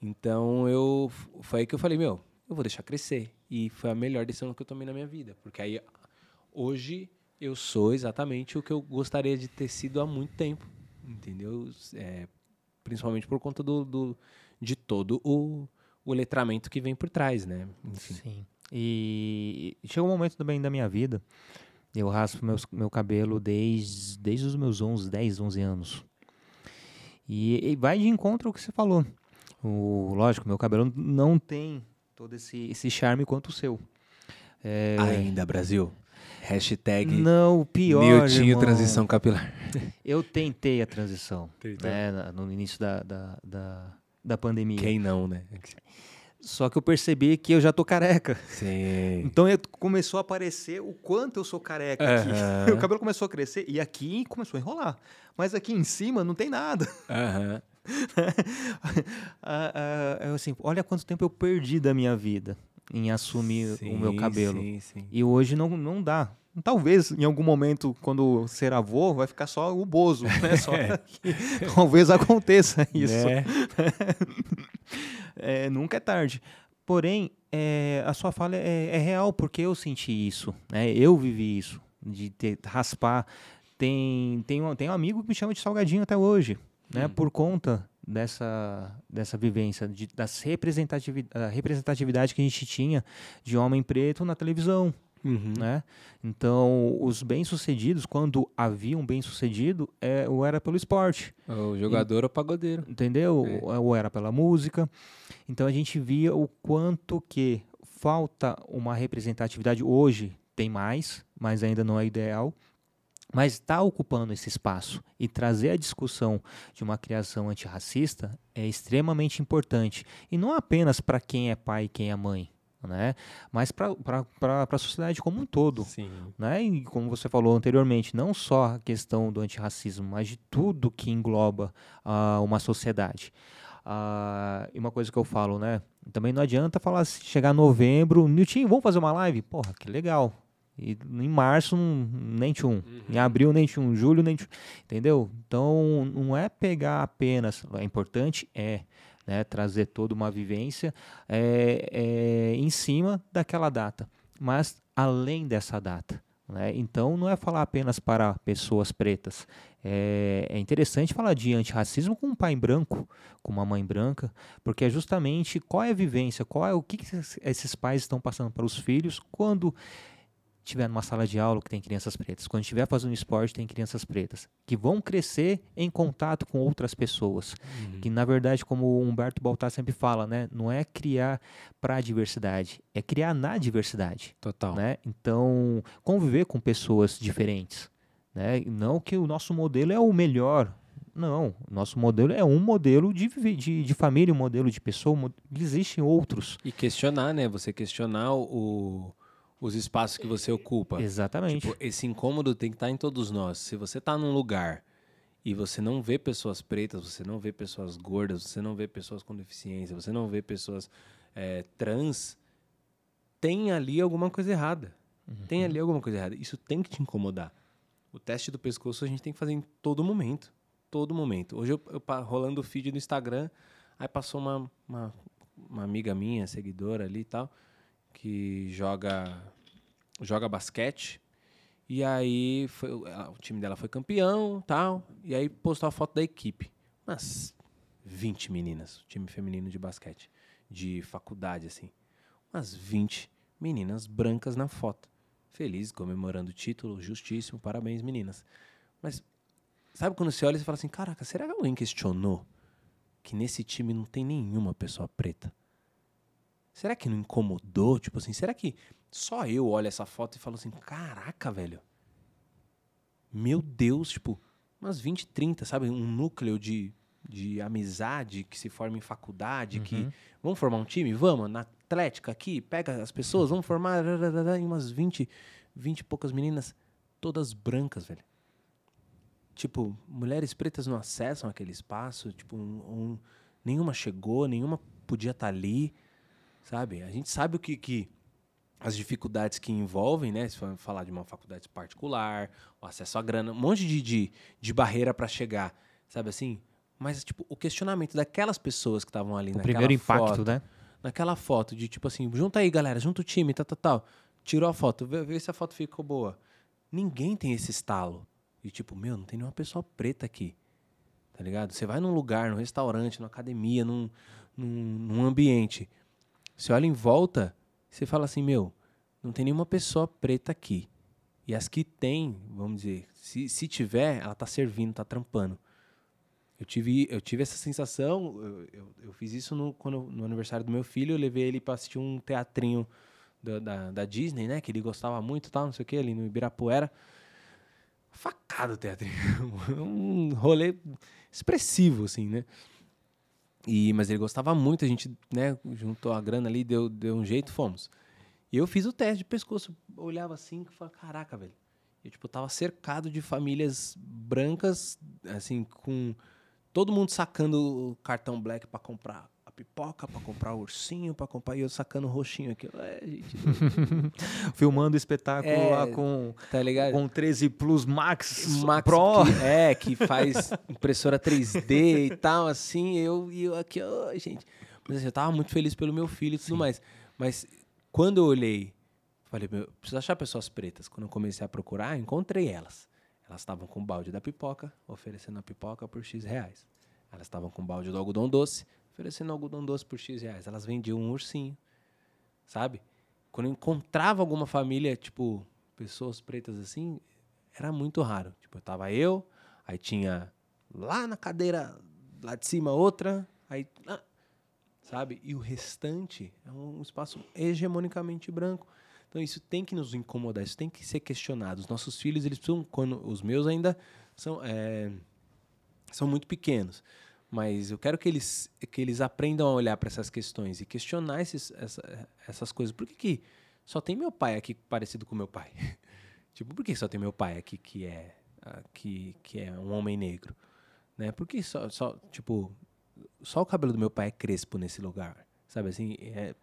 Então, eu foi aí que eu falei, meu, eu vou deixar crescer. E foi a melhor decisão que eu tomei na minha vida. Porque aí, hoje, eu sou exatamente o que eu gostaria de ter sido há muito tempo. Entendeu? É, principalmente por conta do, do- de todo o, o letramento que vem por trás, né? Enfim. Sim. E chegou um momento também da minha vida, eu raspo meus, meu cabelo desde, desde os meus 11, 10, 11 anos. E, e vai de encontro ao que você falou. O, lógico, meu cabelo não tem todo esse, esse charme quanto o seu. É, Ainda, Brasil. Hashtag não, o pior, Niltinho irmão, Transição Capilar. Eu tentei a transição, né, no início da, da, da, da pandemia. Quem não, né? Só que eu percebi que eu já tô careca. Sim. Então eu- começou a aparecer o quanto eu sou careca aqui. Aham. o cabelo começou a crescer e aqui começou a enrolar. Mas aqui em cima não tem nada. Aham. Ah, ah, eu, assim, olha quanto tempo eu perdi da minha vida em assumir o meu Sim, cabelo. Sim, sim. E hoje não, não dá. Talvez em algum momento, quando ser avô, vai ficar só o bozo. Né? Só talvez aconteça isso. Né? É, nunca é tarde. Porém, é, a sua fala é, é real, porque eu senti isso. Né? Eu vivi isso, de ter, raspar. Tem, tem, um, tem um amigo que me chama de salgadinho até hoje, né? por conta dessa, dessa vivência, de, das representatividade, a representatividade que a gente tinha de homem preto na televisão. Uhum. Né? Então, os bem-sucedidos, quando havia um bem-sucedido, é, ou era pelo esporte O jogador ou pagodeiro. entendeu? É. Ou- Ou era pela música. Então a gente via o quanto que falta uma representatividade hoje tem mais, mas ainda não é ideal. Mas está ocupando esse espaço e trazer a discussão de uma criação antirracista é extremamente importante. E não apenas para quem é pai e quem é mãe, né? mas para a sociedade como um todo Sim. né? E como você falou anteriormente, não só a questão do antirracismo, mas de tudo que engloba ah, uma sociedade. Ah, e uma coisa que eu falo, né? Também não adianta falar se chegar novembro, Nilton, vamos fazer uma live? Porra, que legal. E em março, nem tchum. Em abril, nem tchum. Julho, nem tchum. Entendeu? Então, não é pegar apenas. É importante? É. Né, trazer toda uma vivência é, é, em cima daquela data. Mas além dessa data. Né? Então, não é falar apenas para pessoas pretas. É, é interessante falar de antirracismo com um pai branco, com uma mãe branca, porque é justamente qual é a vivência, qual é o que, que esses pais estão passando para os filhos quando estiver numa sala de aula que tem crianças pretas, quando estiver fazendo esporte tem crianças pretas, que vão crescer em contato com outras pessoas, que na verdade, como o Humberto Baltar sempre fala, né, não é criar para a diversidade, é criar na diversidade Total. né? Então, conviver com pessoas diferentes, né? Não que o nosso modelo é o melhor, Não, nosso modelo é um modelo de, de, de família, um modelo de pessoa, existem outros. E questionar, né? Você questionar o, os espaços que você ocupa. Exatamente. Tipo, esse incômodo tem que estar em todos nós. Se você está num lugar e você não vê pessoas pretas, você não vê pessoas gordas, você não vê pessoas com deficiência, você não vê pessoas é, trans, tem ali alguma coisa errada. Uhum. Tem ali alguma coisa errada. Isso tem que te incomodar. O teste do pescoço a gente tem que fazer em todo momento. Todo momento. Hoje eu, eu rolando o feed no Instagram, aí passou uma, uma, uma amiga minha, seguidora ali e tal, que joga joga basquete. E aí foi, o time dela foi campeão, tal, e aí postou a foto da equipe. Umas 20 meninas, time feminino de basquete, de faculdade assim. Umas 20 meninas brancas na foto. Feliz, comemorando o título, justíssimo, parabéns meninas. Mas sabe quando você olha e fala assim, caraca, será que alguém questionou que nesse time não tem nenhuma pessoa preta? Será que não incomodou? Tipo assim, será que só eu olho essa foto e falo assim, caraca, velho. Meu Deus, tipo, umas 20, 30, sabe? Um núcleo de, de amizade que se forma em faculdade, uhum. que vamos formar um time? Vamos, na Atlética aqui, pega as pessoas, vamos formar e umas 20, 20 e poucas meninas, todas brancas, velho. Tipo, mulheres pretas não acessam aquele espaço, tipo, um, um, nenhuma chegou, nenhuma podia estar tá ali sabe? A gente sabe o que, que as dificuldades que envolvem, né? Se for falar de uma faculdade particular, o acesso à grana, um monte de, de, de barreira para chegar, sabe assim? Mas, tipo, o questionamento daquelas pessoas que estavam ali o naquela primeiro impacto, foto, né? Naquela foto de, tipo assim, junta aí, galera, junta o time, tal, tal, tal. Tirou a foto, vê, vê se a foto ficou boa. Ninguém tem esse estalo. E, tipo, meu, não tem nenhuma pessoa preta aqui. Tá ligado? Você vai num lugar, num restaurante, numa academia, num, num, num ambiente você olha em volta, você fala assim, meu, não tem nenhuma pessoa preta aqui. E as que tem, vamos dizer, se, se tiver, ela tá servindo, tá trampando. Eu tive, eu tive essa sensação, eu, eu, eu fiz isso no, quando, no aniversário do meu filho, eu levei ele para assistir um teatrinho da, da, da, Disney, né? Que ele gostava muito tal, não sei o que, ali no Ibirapuera. Facado o teatrinho. um rolê expressivo, assim, né? E, mas ele gostava muito, a gente né, juntou a grana ali, deu, deu um jeito, fomos. E eu fiz o teste de pescoço, olhava assim e falava, caraca, velho. Eu, tipo, tava cercado de famílias brancas, assim, com todo mundo sacando o cartão black para comprar pipoca para comprar ursinho, para comprar. E eu sacando roxinho aqui. É, gente. Filmando o espetáculo é, lá com, tá ligado? com 13 Plus Max, Max Pro. Que, é, que faz impressora 3D e tal, assim. Eu, e eu aqui, oh, gente. Mas assim, eu tava muito feliz pelo meu filho e tudo Sim. mais. Mas quando eu olhei, falei, meu, preciso achar pessoas pretas. Quando eu comecei a procurar, encontrei elas. Elas estavam com o balde da pipoca, oferecendo a pipoca por X reais. Elas estavam com o balde do algodão doce, oferecendo algodão doce por X reais. Elas vendiam um ursinho, sabe? Quando eu encontrava alguma família, tipo, pessoas pretas assim, era muito raro. Tipo, tava eu, aí tinha lá na cadeira, lá de cima outra, aí. Ah, sabe? E o restante é um espaço hegemonicamente branco. Então isso tem que nos incomodar, isso tem que ser questionado. Os nossos filhos, eles precisam, quando os meus ainda são, é, são muito pequenos. Mas eu quero que eles, que eles aprendam a olhar para essas questões e questionar esses, essa, essas coisas. Por que, que só tem meu pai aqui parecido com meu pai? tipo, por que só tem meu pai aqui que é, que, que é um homem negro? Né? Por que só, só, tipo, só o cabelo do meu pai é crespo nesse lugar? Sabe assim? É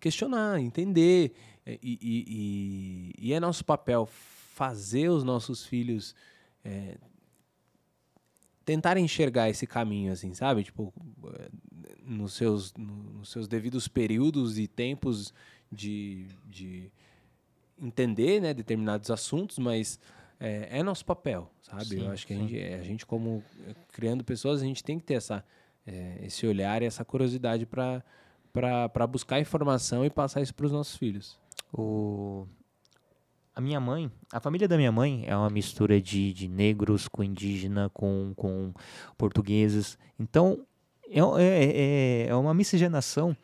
questionar, entender. E, e, e, e é nosso papel fazer os nossos filhos é, tentar enxergar esse caminho, assim, sabe? Tipo, eh, nos seus, nos seus devidos períodos e tempos de, de entender né, determinados assuntos, mas é, é nosso papel, sabe? Sim, Eu acho que a gente, a gente, como eh, criando pessoas, a gente tem que ter essa, é, esse olhar e essa curiosidade para buscar informação e passar isso para os nossos filhos. O a minha mãe, a família da minha mãe é uma mistura de, de negros com indígena, com, com portugueses. Então, é, é, é, é uma miscigenação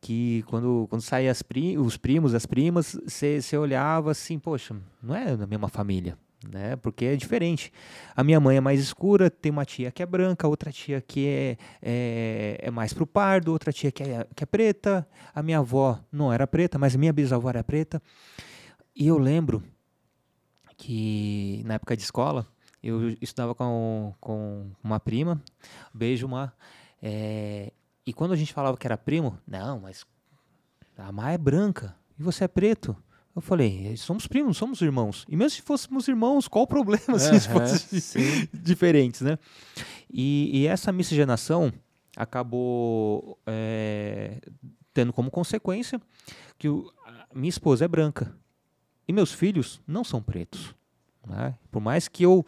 que quando, quando saem pri, os primos, as primas, você olhava assim, poxa, não é da mesma família. né? Porque é diferente. A minha mãe é mais escura, tem uma tia que é branca, outra tia que é, é, é mais pro pardo, outra tia que é, que é preta. A minha avó não era preta, mas minha bisavó era preta. E eu lembro que na época de escola, eu estudava com, com uma prima, beijo, uma. É, e quando a gente falava que era primo, não, mas a Má é branca e você é preto. Eu falei, somos primos, somos irmãos. E mesmo se fôssemos irmãos, qual o problema se fossem diferentes, né? E, e, essa miscigenação acabou é, tendo como consequência que o, minha esposa é branca e meus filhos não são pretos. Né? Por mais que eu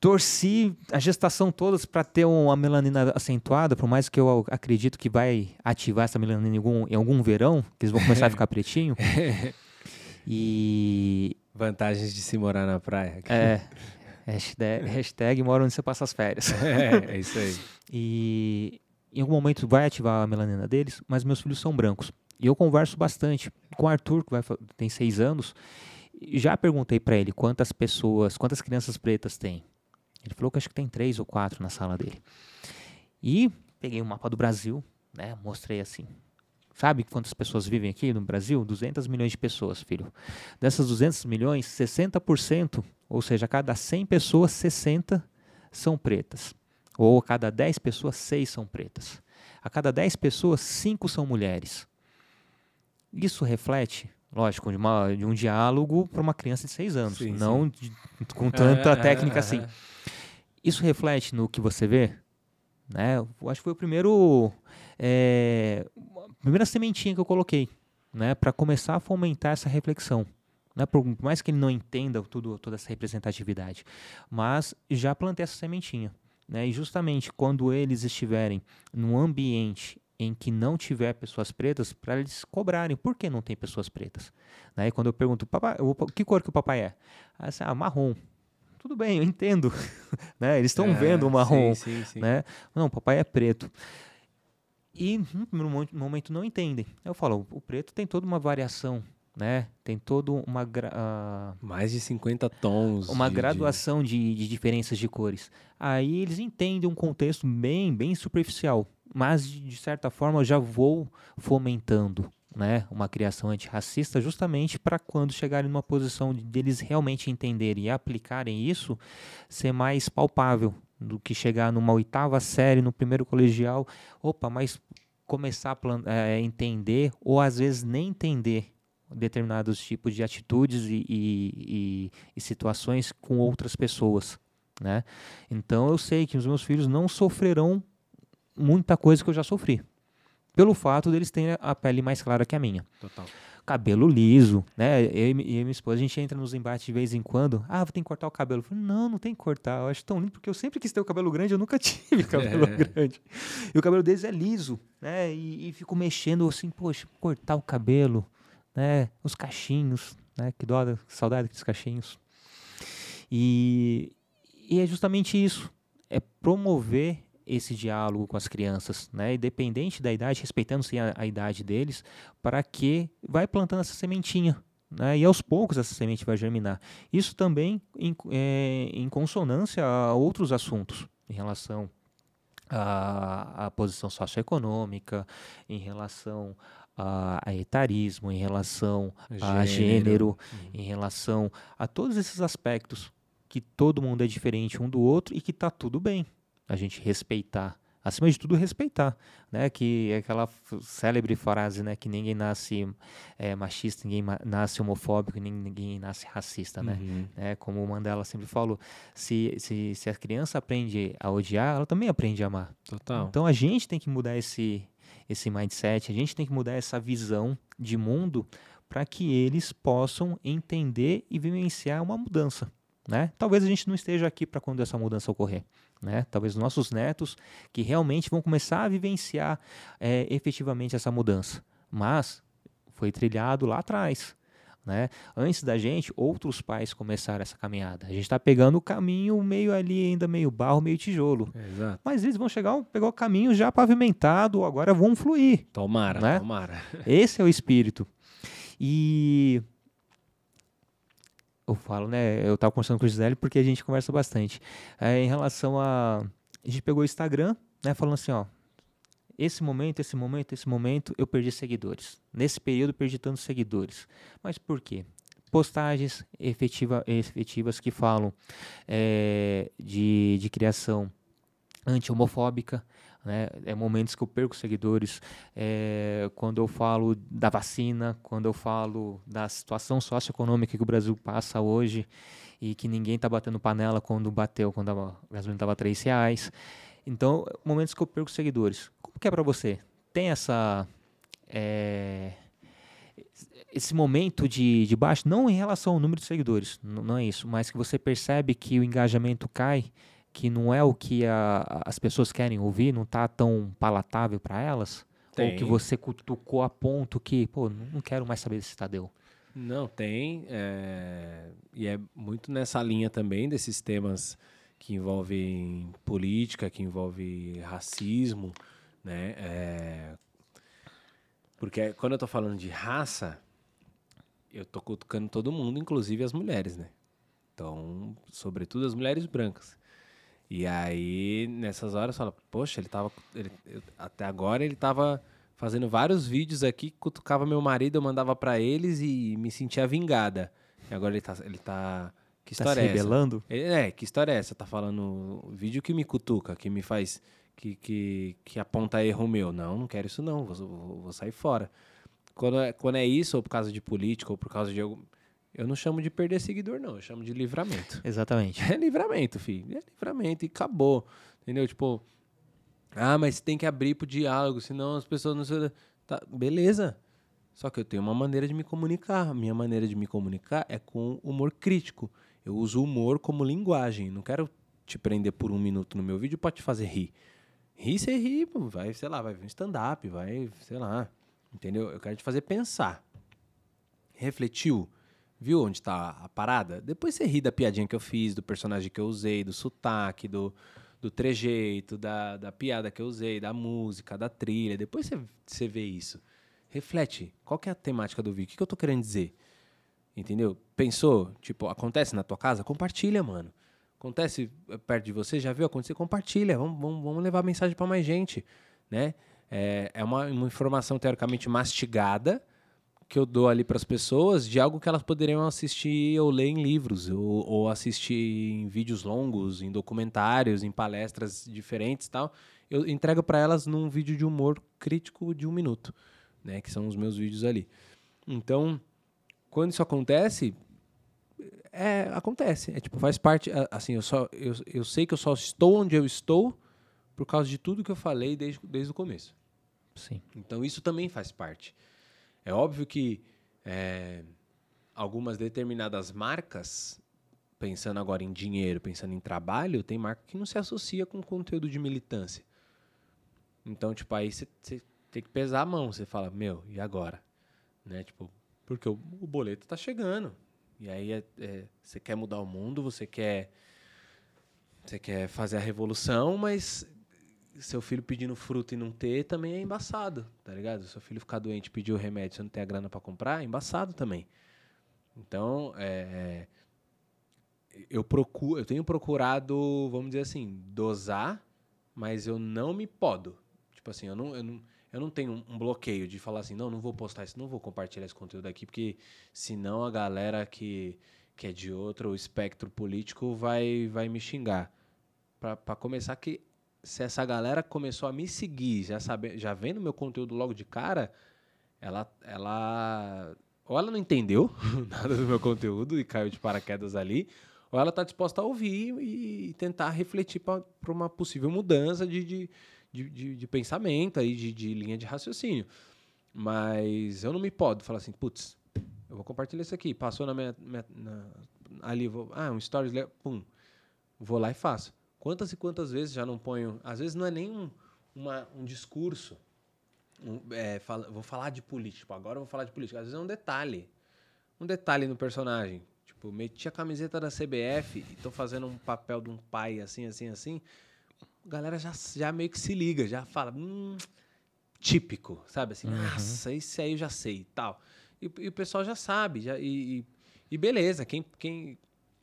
torci a gestação toda para ter uma melanina acentuada, por mais que eu acredito que vai ativar essa melanina em algum, em algum verão, que eles vão começar a ficar pretinho. E. Vantagens de se morar na praia. É. Hashtag, hashtag mora onde você passa as férias. É, é isso aí. E em algum momento vai ativar a melanina deles, mas meus filhos são brancos. E eu converso bastante com o Arthur, que vai, tem seis anos. Já perguntei para ele quantas pessoas, quantas crianças pretas tem. Ele falou que acho que tem três ou quatro na sala dele. E peguei um mapa do Brasil, né? Mostrei assim. Sabe quantas pessoas vivem aqui no Brasil? 200 milhões de pessoas, filho. Dessas 200 milhões, 60%, ou seja, a cada 100 pessoas, 60 são pretas. Ou a cada 10 pessoas, 6 são pretas. A cada 10 pessoas, 5 são mulheres. Isso reflete, lógico, de, uma, de um diálogo para uma criança de 6 anos, sim, não sim. De, com tanta é, técnica é, assim. É. Isso reflete no que você vê? Né? Eu acho que foi o primeiro é, primeira sementinha que eu coloquei, né, para começar a fomentar essa reflexão. Né, por mais que ele não entenda tudo, toda essa representatividade, mas já plantei essa sementinha. Né, e justamente quando eles estiverem num ambiente em que não tiver pessoas pretas, para eles cobrarem por que não tem pessoas pretas. Né, e quando eu pergunto, papai, que cor que o papai é? Ah, assim, ah marrom. Tudo bem, eu entendo. né, eles estão é, vendo o marrom. Sim, sim, sim. Né? Não, papai é preto. E no momento não entendem. Eu falo, o preto tem toda uma variação, né? Tem todo uma uh, mais de 50 tons, uma de, graduação de... De, diferenças de cores. Aí eles entendem um contexto bem, bem superficial, mas de, de certa forma eu já vou fomentando, né? Uma criação antirracista justamente para quando chegarem numa posição de deles realmente entenderem e aplicarem isso, ser mais palpável, do que chegar numa oitava série, no primeiro colegial, opa, mas começar a é, entender ou às vezes nem entender determinados tipos de atitudes e, e, e, e, situações com outras pessoas, né? Então eu sei que os meus filhos não sofrerão muita coisa que eu já sofri, pelo fato deles terem a pele mais clara que a minha. Total cabelo liso, né? Eu e minha esposa, a gente entra nos embates de vez em quando. Ah, vou ter que cortar o cabelo. Eu falei, não, não tem que cortar. Eu acho tão lindo, porque eu sempre quis ter o cabelo grande, eu nunca tive cabelo é. grande. E o cabelo deles é liso, né? E, e fico mexendo assim, poxa, cortar o cabelo, né? Os cachinhos, né? Que dó, que saudade dos cachinhos. E, e é justamente isso. É promover esse diálogo com as crianças, né? Independente da idade, respeitando sim a, a idade deles, para que vai plantando essa sementinha, né? E aos poucos essa semente vai germinar. Isso também em, é, em consonância a outros assuntos em relação à, à posição socioeconômica, em relação a, a, etarismo, em relação gênero. a gênero, uhum. em relação a todos esses aspectos que todo mundo é diferente um do outro e que está tudo bem a gente respeitar. Acima de tudo, respeitar, né? Que é aquela célebre frase, né? Que ninguém nasce é, machista, ninguém nasce homofóbico, ninguém nasce racista, né? Uhum. É, como o Mandela sempre falou, se, se, se a criança aprende a odiar, ela também aprende a amar. Total. Então a gente tem que mudar esse, esse mindset, a gente tem que mudar essa visão de mundo para que eles possam entender e vivenciar uma mudança. Né? Talvez a gente não esteja aqui para quando essa mudança ocorrer. Né? Talvez nossos netos que realmente vão começar a vivenciar é, efetivamente essa mudança. Mas foi trilhado lá atrás. Né? Antes da gente, outros pais começaram essa caminhada. A gente está pegando o caminho meio ali, ainda meio barro, meio tijolo. Exato. Mas eles vão chegar, pegar o caminho já pavimentado, agora vão fluir. Tomara, né? tomara. Esse é o espírito. E eu falo, né? Eu tava conversando com o Gisele porque a gente conversa bastante. É, em relação a. A gente pegou o Instagram, né? Falando assim, ó. Esse momento, esse momento, esse momento, eu perdi seguidores. Nesse período, perdi tantos seguidores. Mas por quê? Postagens efetiva, efetivas que falam é, de, de criação anti-homofóbica, né? É momentos que eu perco seguidores. É, quando eu falo da vacina, quando eu falo da situação socioeconômica que o Brasil passa hoje e que ninguém está batendo panela quando bateu, quando a gasolina estava três reais. Então, momentos que eu perco seguidores. Como que é para você? Tem essa é, esse momento de, de baixo, não em relação ao número de seguidores, não é isso, mas que você percebe que o engajamento cai que não é o que a, as pessoas querem ouvir, não está tão palatável para elas? Tem. Ou que você cutucou a ponto que, pô, não quero mais saber desse Tadeu? Não, tem. É, e é muito nessa linha também desses temas que envolvem política, que envolve racismo, né? É, porque quando eu estou falando de raça, eu estou cutucando todo mundo, inclusive as mulheres, né? Então, sobretudo as mulheres brancas. E aí, nessas horas, fala, poxa, ele tava. Ele, eu, até agora ele tava fazendo vários vídeos aqui, cutucava meu marido, eu mandava para eles e me sentia vingada. E agora ele tá. Ele tá que história tá se é rebelando? Essa? É, que história é essa? Tá falando vídeo que me cutuca, que me faz. Que, que, que aponta erro meu. Não, não quero isso não, vou, vou, vou sair fora. Quando é, quando é isso, ou por causa de política, ou por causa de algum. Eu não chamo de perder seguidor, não. Eu chamo de livramento. Exatamente. É livramento, filho. É livramento e acabou. Entendeu? Tipo, ah, mas tem que abrir pro diálogo, senão as pessoas não se. Tá, beleza. Só que eu tenho uma maneira de me comunicar. A minha maneira de me comunicar é com humor crítico. Eu uso humor como linguagem. Não quero te prender por um minuto no meu vídeo para te fazer rir. Rir, você ri, vai, sei lá, vai vir um stand-up, vai, sei lá. Entendeu? Eu quero te fazer pensar. Refletiu? Viu onde está a parada? Depois você ri da piadinha que eu fiz, do personagem que eu usei, do sotaque, do, do trejeito, da, da piada que eu usei, da música, da trilha. Depois você, você vê isso. Reflete. Qual que é a temática do vídeo? O que, que eu tô querendo dizer? Entendeu? Pensou? Tipo, acontece na tua casa? Compartilha, mano. Acontece perto de você? Já viu acontecer? Compartilha. Vamos, vamos, vamos levar a mensagem para mais gente, né? É, é uma, uma informação teoricamente mastigada, que eu dou ali para as pessoas de algo que elas poderiam assistir ou ler em livros, ou, ou assistir em vídeos longos, em documentários, em palestras diferentes tal. Eu entrego para elas num vídeo de humor crítico de um minuto, né? Que são os meus vídeos ali. Então, quando isso acontece, é, acontece. É tipo, faz parte. Assim, eu, só, eu, eu sei que eu só estou onde eu estou por causa de tudo que eu falei desde, desde o começo. Sim. Então, isso também faz parte. É óbvio que é, algumas determinadas marcas, pensando agora em dinheiro, pensando em trabalho, tem marca que não se associa com conteúdo de militância. Então, tipo, aí você tem que pesar a mão. Você fala, meu, e agora? Né? Tipo, porque o, o boleto tá chegando. E aí você é, é, quer mudar o mundo, você quer você quer fazer a revolução, mas seu filho pedindo fruta e não ter também é embaçado, tá ligado? Seu filho ficar doente, pedir o remédio, você não tem a grana para comprar, é embaçado também. Então, é, eu procuro, eu tenho procurado, vamos dizer assim, dosar, mas eu não me podo. Tipo assim, eu não, eu não, eu não tenho um bloqueio de falar assim, não, não vou postar isso, não vou compartilhar esse conteúdo aqui, porque senão a galera que, que é de outro espectro político vai, vai me xingar. Para começar, que se essa galera começou a me seguir, já sabe, já vendo meu conteúdo logo de cara, ela, ela ou ela não entendeu nada do meu conteúdo e caiu de paraquedas ali, ou ela está disposta a ouvir e tentar refletir para uma possível mudança de, de, de, de, de pensamento, aí, de, de linha de raciocínio. Mas eu não me posso falar assim, putz, eu vou compartilhar isso aqui, passou na minha, minha na, ali, vou, ah, um stories, pum, vou lá e faço. Quantas e quantas vezes já não ponho. Às vezes não é nem um, uma, um discurso. Um, é, fala, vou falar de política. Tipo, agora eu vou falar de política. Às vezes é um detalhe. Um detalhe no personagem. Tipo, meti a camiseta da CBF e tô fazendo um papel de um pai assim, assim, assim. A galera já, já meio que se liga, já fala. Hum, típico, sabe? Assim, uhum. nossa, esse aí eu já sei e tal. E, e, o pessoal já sabe. Já, e, e, E beleza, quem, quem,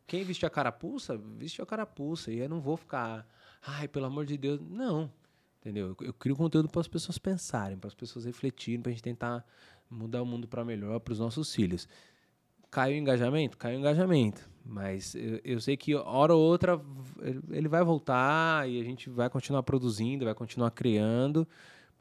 quem vestiu a carapuça, vestiu a carapuça. E eu não vou ficar, ai, pelo amor de Deus. Não, entendeu? Eu, eu crio conteúdo para as pessoas pensarem, para as pessoas refletirem, para a gente tentar mudar o mundo para melhor para os nossos filhos. Caiu o engajamento? Caiu o engajamento. Mas eu, eu, sei que hora ou outra ele vai voltar e a gente vai continuar produzindo, vai continuar criando.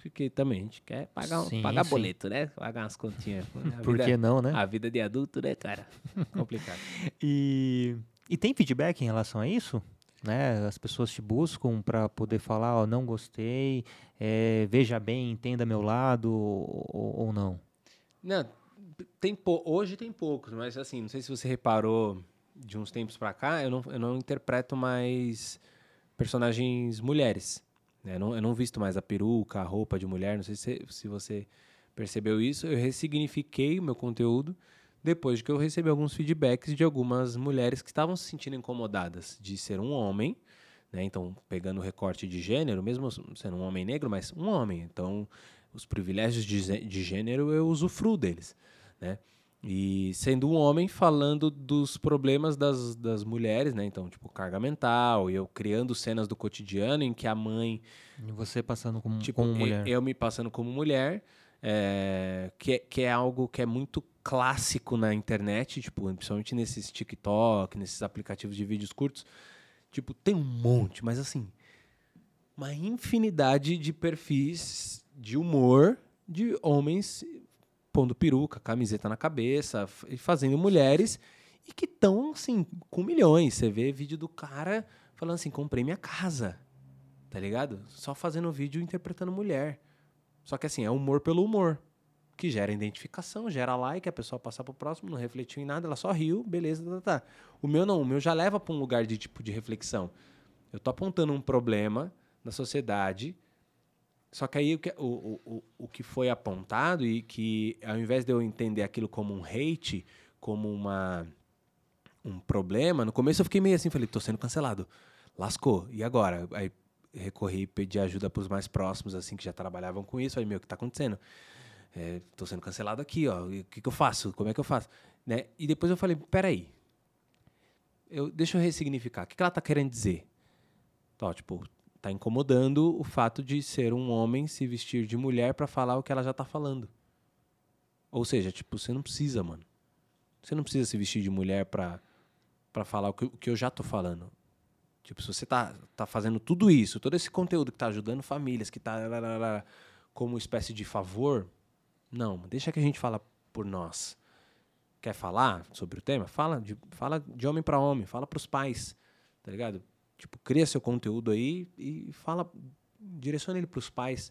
Porque também a gente quer pagar, sim, pagar sim. boleto, né? Pagar umas continhas. Por que não, né? A vida de adulto, né, cara? Complicado. e, e tem feedback em relação a isso? Né? As pessoas te buscam para poder falar, ó, não gostei, é, veja bem, entenda meu lado ou, ou não? Não, tem hoje tem poucos, mas assim, não sei se você reparou de uns tempos para cá, eu não, eu não interpreto mais personagens mulheres. Né? Eu, não, eu não visto mais a peruca, a roupa de mulher. Não sei se, se você percebeu isso. Eu ressignifiquei o meu conteúdo depois de que eu recebi alguns feedbacks de algumas mulheres que estavam se sentindo incomodadas de ser um homem. Né? Então, pegando o recorte de gênero, mesmo sendo um homem negro, mas um homem. Então, os privilégios de, de gênero eu usufruo deles. Né? E sendo um homem falando dos problemas das, das mulheres, né? Então, tipo, carga mental, e eu criando cenas do cotidiano em que a mãe. E você passando como, tipo, como mulher. Eu, eu me passando como mulher, é, que, que é algo que é muito clássico na internet, tipo, principalmente nesses TikTok, nesses aplicativos de vídeos curtos. Tipo, tem um monte, mas assim, uma infinidade de perfis de humor de homens pondo peruca, camiseta na cabeça, e fazendo mulheres e que estão, assim, com milhões. Você vê vídeo do cara falando assim: comprei minha casa, tá ligado? Só fazendo vídeo interpretando mulher. Só que, assim, é humor pelo humor. Que gera identificação, gera like, a pessoa passar pro próximo, não refletiu em nada, ela só riu, beleza, tá, tá. tá. O meu não, o meu já leva para um lugar de tipo de reflexão. Eu tô apontando um problema na sociedade só que aí o que, o, o, o que foi apontado e que ao invés de eu entender aquilo como um hate, como uma, um problema, no começo eu fiquei meio assim, falei, tô sendo cancelado. Lascou. E agora? Aí recorri, pedi ajuda para os mais próximos, assim, que já trabalhavam com isso. Falei, meu, o que está acontecendo? É, tô sendo cancelado aqui, ó. O que, que eu faço? Como é que eu faço? Né? E depois eu falei, peraí. Eu, deixa eu ressignificar. O que, que ela está querendo dizer? Ó, tipo, tá incomodando o fato de ser um homem se vestir de mulher para falar o que ela já tá falando. Ou seja, tipo, você não precisa, mano. Você não precisa se vestir de mulher pra, pra falar o que, o que eu já tô falando. Tipo, se você tá, tá fazendo tudo isso, todo esse conteúdo que tá ajudando famílias, que tá como espécie de favor, não, deixa que a gente fala por nós. Quer falar sobre o tema? Fala de, fala de homem para homem, fala para os pais, tá ligado? Tipo, cria seu conteúdo aí e fala, direciona ele para os pais.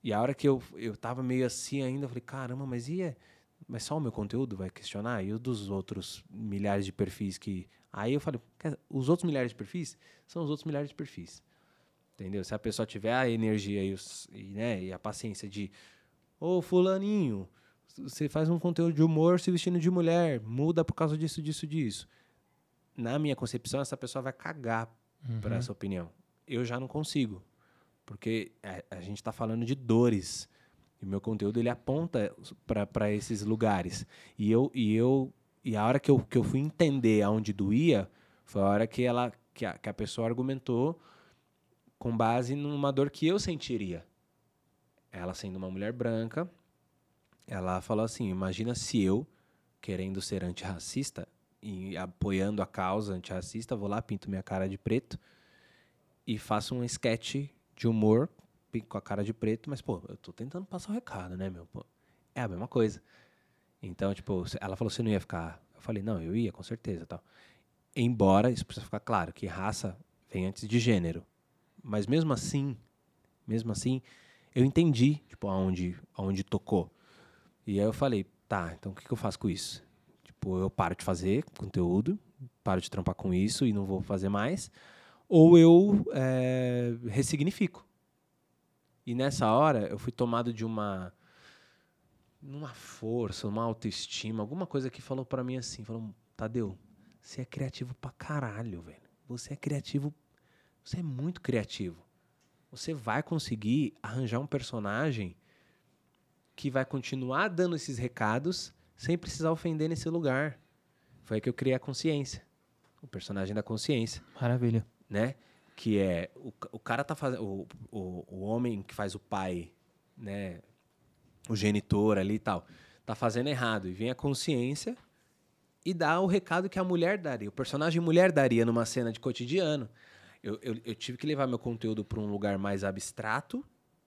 E a hora que eu, eu tava meio assim ainda, eu falei, caramba, mas e é, mas só o meu conteúdo vai questionar? E o dos outros milhares de perfis que... Aí eu falei, os outros milhares de perfis são os outros milhares de perfis. Entendeu? Se a pessoa tiver a energia e, os, e, né, e a paciência de... Ô, fulaninho, você faz um conteúdo de humor se vestindo de mulher, muda por causa disso, disso, disso na minha concepção, essa pessoa vai cagar uhum. para essa opinião. Eu já não consigo, porque a, a gente está falando de dores. E o meu conteúdo ele aponta para esses lugares. E eu e eu e a hora que eu, que eu fui entender aonde doía foi a hora que ela que a, que a pessoa argumentou com base numa dor que eu sentiria. Ela sendo uma mulher branca, ela falou assim: imagina se eu, querendo ser antirracista, e apoiando a causa antirracista, vou lá, pinto minha cara de preto e faço um sketch de humor com a cara de preto, mas, pô, eu tô tentando passar o recado, né, meu? Pô, é a mesma coisa. Então, tipo, ela falou, você não ia ficar... Eu falei, não, eu ia, com certeza, tal. Embora, isso precisa ficar claro, que raça vem antes de gênero. Mas mesmo assim, mesmo assim, eu entendi, tipo, aonde, aonde tocou. E aí eu falei, tá, então o que, que eu faço com isso? Tipo, eu paro de fazer conteúdo, paro de trampar com isso e não vou fazer mais, ou eu é, ressignifico. E nessa hora eu fui tomado de uma uma força, uma autoestima, alguma coisa que falou para mim assim, falou: "Tadeu, você é criativo pra caralho, velho. Você é criativo, você é muito criativo. Você vai conseguir arranjar um personagem que vai continuar dando esses recados sem precisar ofender nesse lugar. Foi aí que eu criei a consciência. O personagem da consciência. Maravilha. Né? Que é. O, o cara tá fazendo. O, o, o homem que faz o pai, né? O genitor ali e tal. Tá fazendo errado. E vem a consciência e dá o recado que a mulher daria. O personagem mulher daria numa cena de cotidiano. Eu, eu, eu tive que levar meu conteúdo para um lugar mais abstrato,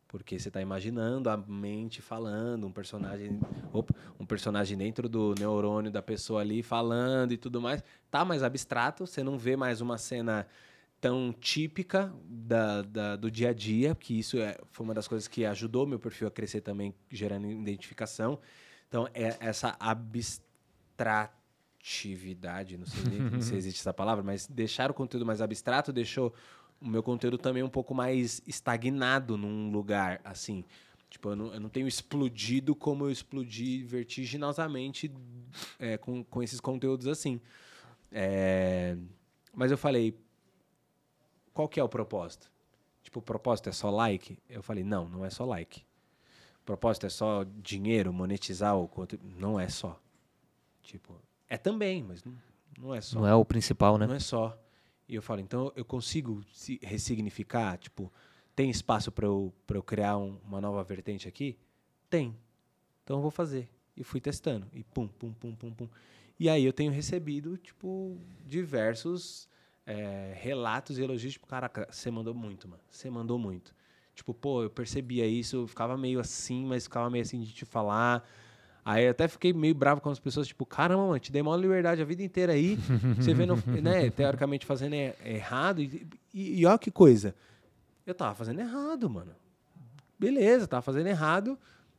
porque você está imaginando a mente falando, um personagem, opa, um personagem dentro do neurônio da pessoa ali falando e tudo mais. Tá mais abstrato, você não vê mais uma cena tão típica da, da, do dia a dia, que isso é, foi uma das coisas que ajudou meu perfil a crescer também, gerando identificação. Então, é essa abstrato atividade, não sei se existe essa palavra, mas deixar o conteúdo mais abstrato deixou o meu conteúdo também um pouco mais estagnado num lugar assim. Tipo, eu não, eu não tenho explodido como eu explodi vertiginosamente é, com, com esses conteúdos assim. É, mas eu falei, qual que é o propósito? Tipo, o propósito é só like? Eu falei, não, não é só like. O propósito é só dinheiro, monetizar o conteúdo? Não é só. Tipo, é também, mas não, não é só. Não é o principal, né? Não é só. E eu falo, então eu consigo ressignificar? Tipo, tem espaço para eu, eu criar um, uma nova vertente aqui? Tem. Então eu vou fazer. E fui testando. E pum, pum, pum, pum, pum. E aí eu tenho recebido, tipo, diversos é, relatos e elogios. Tipo, caraca, você mandou muito, mano. Você mandou muito. Tipo, pô, eu percebia isso, eu ficava meio assim, mas ficava meio assim de te falar. Aí até fiquei meio bravo com as pessoas, tipo, caramba, mano, te dei maior liberdade a vida inteira aí. Você vendo, né, teoricamente fazendo errado. E, e, e olha que coisa. Eu tava fazendo errado, mano. Beleza, tava fazendo errado.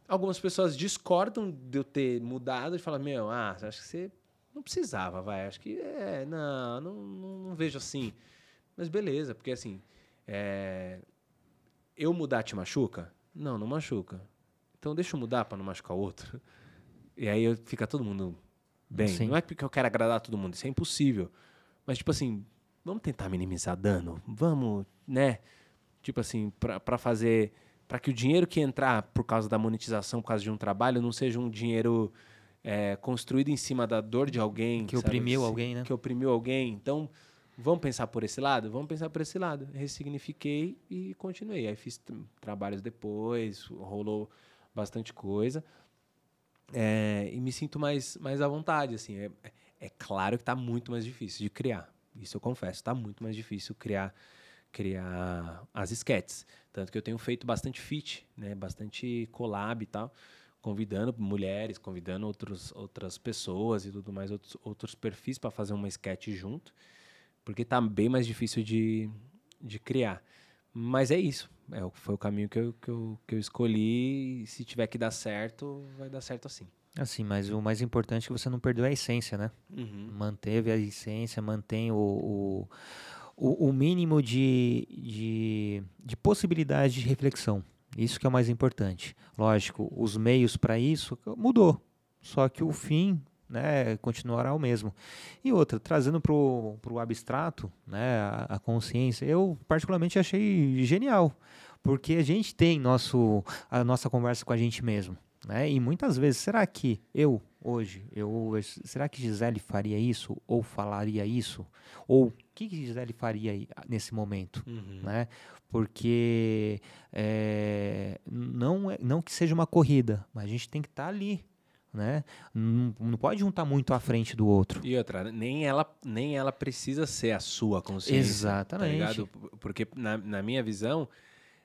Algumas pessoas discordam de eu ter mudado e falam, meu, ah, acho que você não precisava, vai. Acho que é, não, não, não, não vejo assim. Mas beleza, porque assim, é, eu mudar te machuca? Não, não machuca. Então deixa eu mudar para não machucar o outro. E aí fica todo mundo bem. Sim. Não é porque eu quero agradar todo mundo, isso é impossível. Mas, tipo assim, vamos tentar minimizar dano. Vamos, né? Tipo assim, para fazer. para que o dinheiro que entrar por causa da monetização, por causa de um trabalho, não seja um dinheiro é, construído em cima da dor de alguém. Que sabe? oprimiu alguém, né? Que oprimiu alguém. Então, vamos pensar por esse lado? Vamos pensar por esse lado. Ressignifiquei e continuei. Aí fiz trabalhos depois, rolou bastante coisa. É, e me sinto mais, mais à vontade, assim. É, é claro que está muito mais difícil de criar. Isso eu confesso, está muito mais difícil criar criar as sketches. Tanto que eu tenho feito bastante fit, né? Bastante collab e tal, convidando mulheres, convidando outros, outras pessoas e tudo mais, outros, outros perfis para fazer uma sketch junto, porque está bem mais difícil de, de criar. Mas é isso. É, foi o caminho que eu, que, eu, que eu escolhi. E se tiver que dar certo, vai dar certo assim. Assim, mas o mais importante é que você não perdeu a essência, né? Uhum. Manteve a essência, mantém o, o, o, o mínimo de, de, de possibilidade de reflexão. Isso que é o mais importante. Lógico, os meios para isso mudou. Só que o fim né, continuará o mesmo. E outra, trazendo para o abstrato, né, a, a, consciência, eu particularmente achei genial, porque a gente tem nosso, a nossa conversa com a gente mesmo. Né? E muitas vezes, será que eu, hoje, eu, será que Gisele faria isso? Ou falaria isso? Ou o que, que Gisele faria nesse momento? Uhum. Né? Porque é, não, é, não que seja uma corrida, mas a gente tem que estar tá ali né? Não, não, pode juntar muito à frente do outro. E outra, nem ela, nem ela precisa ser a sua consciência. Tá Exatamente. Tá Porque, na, na minha visão,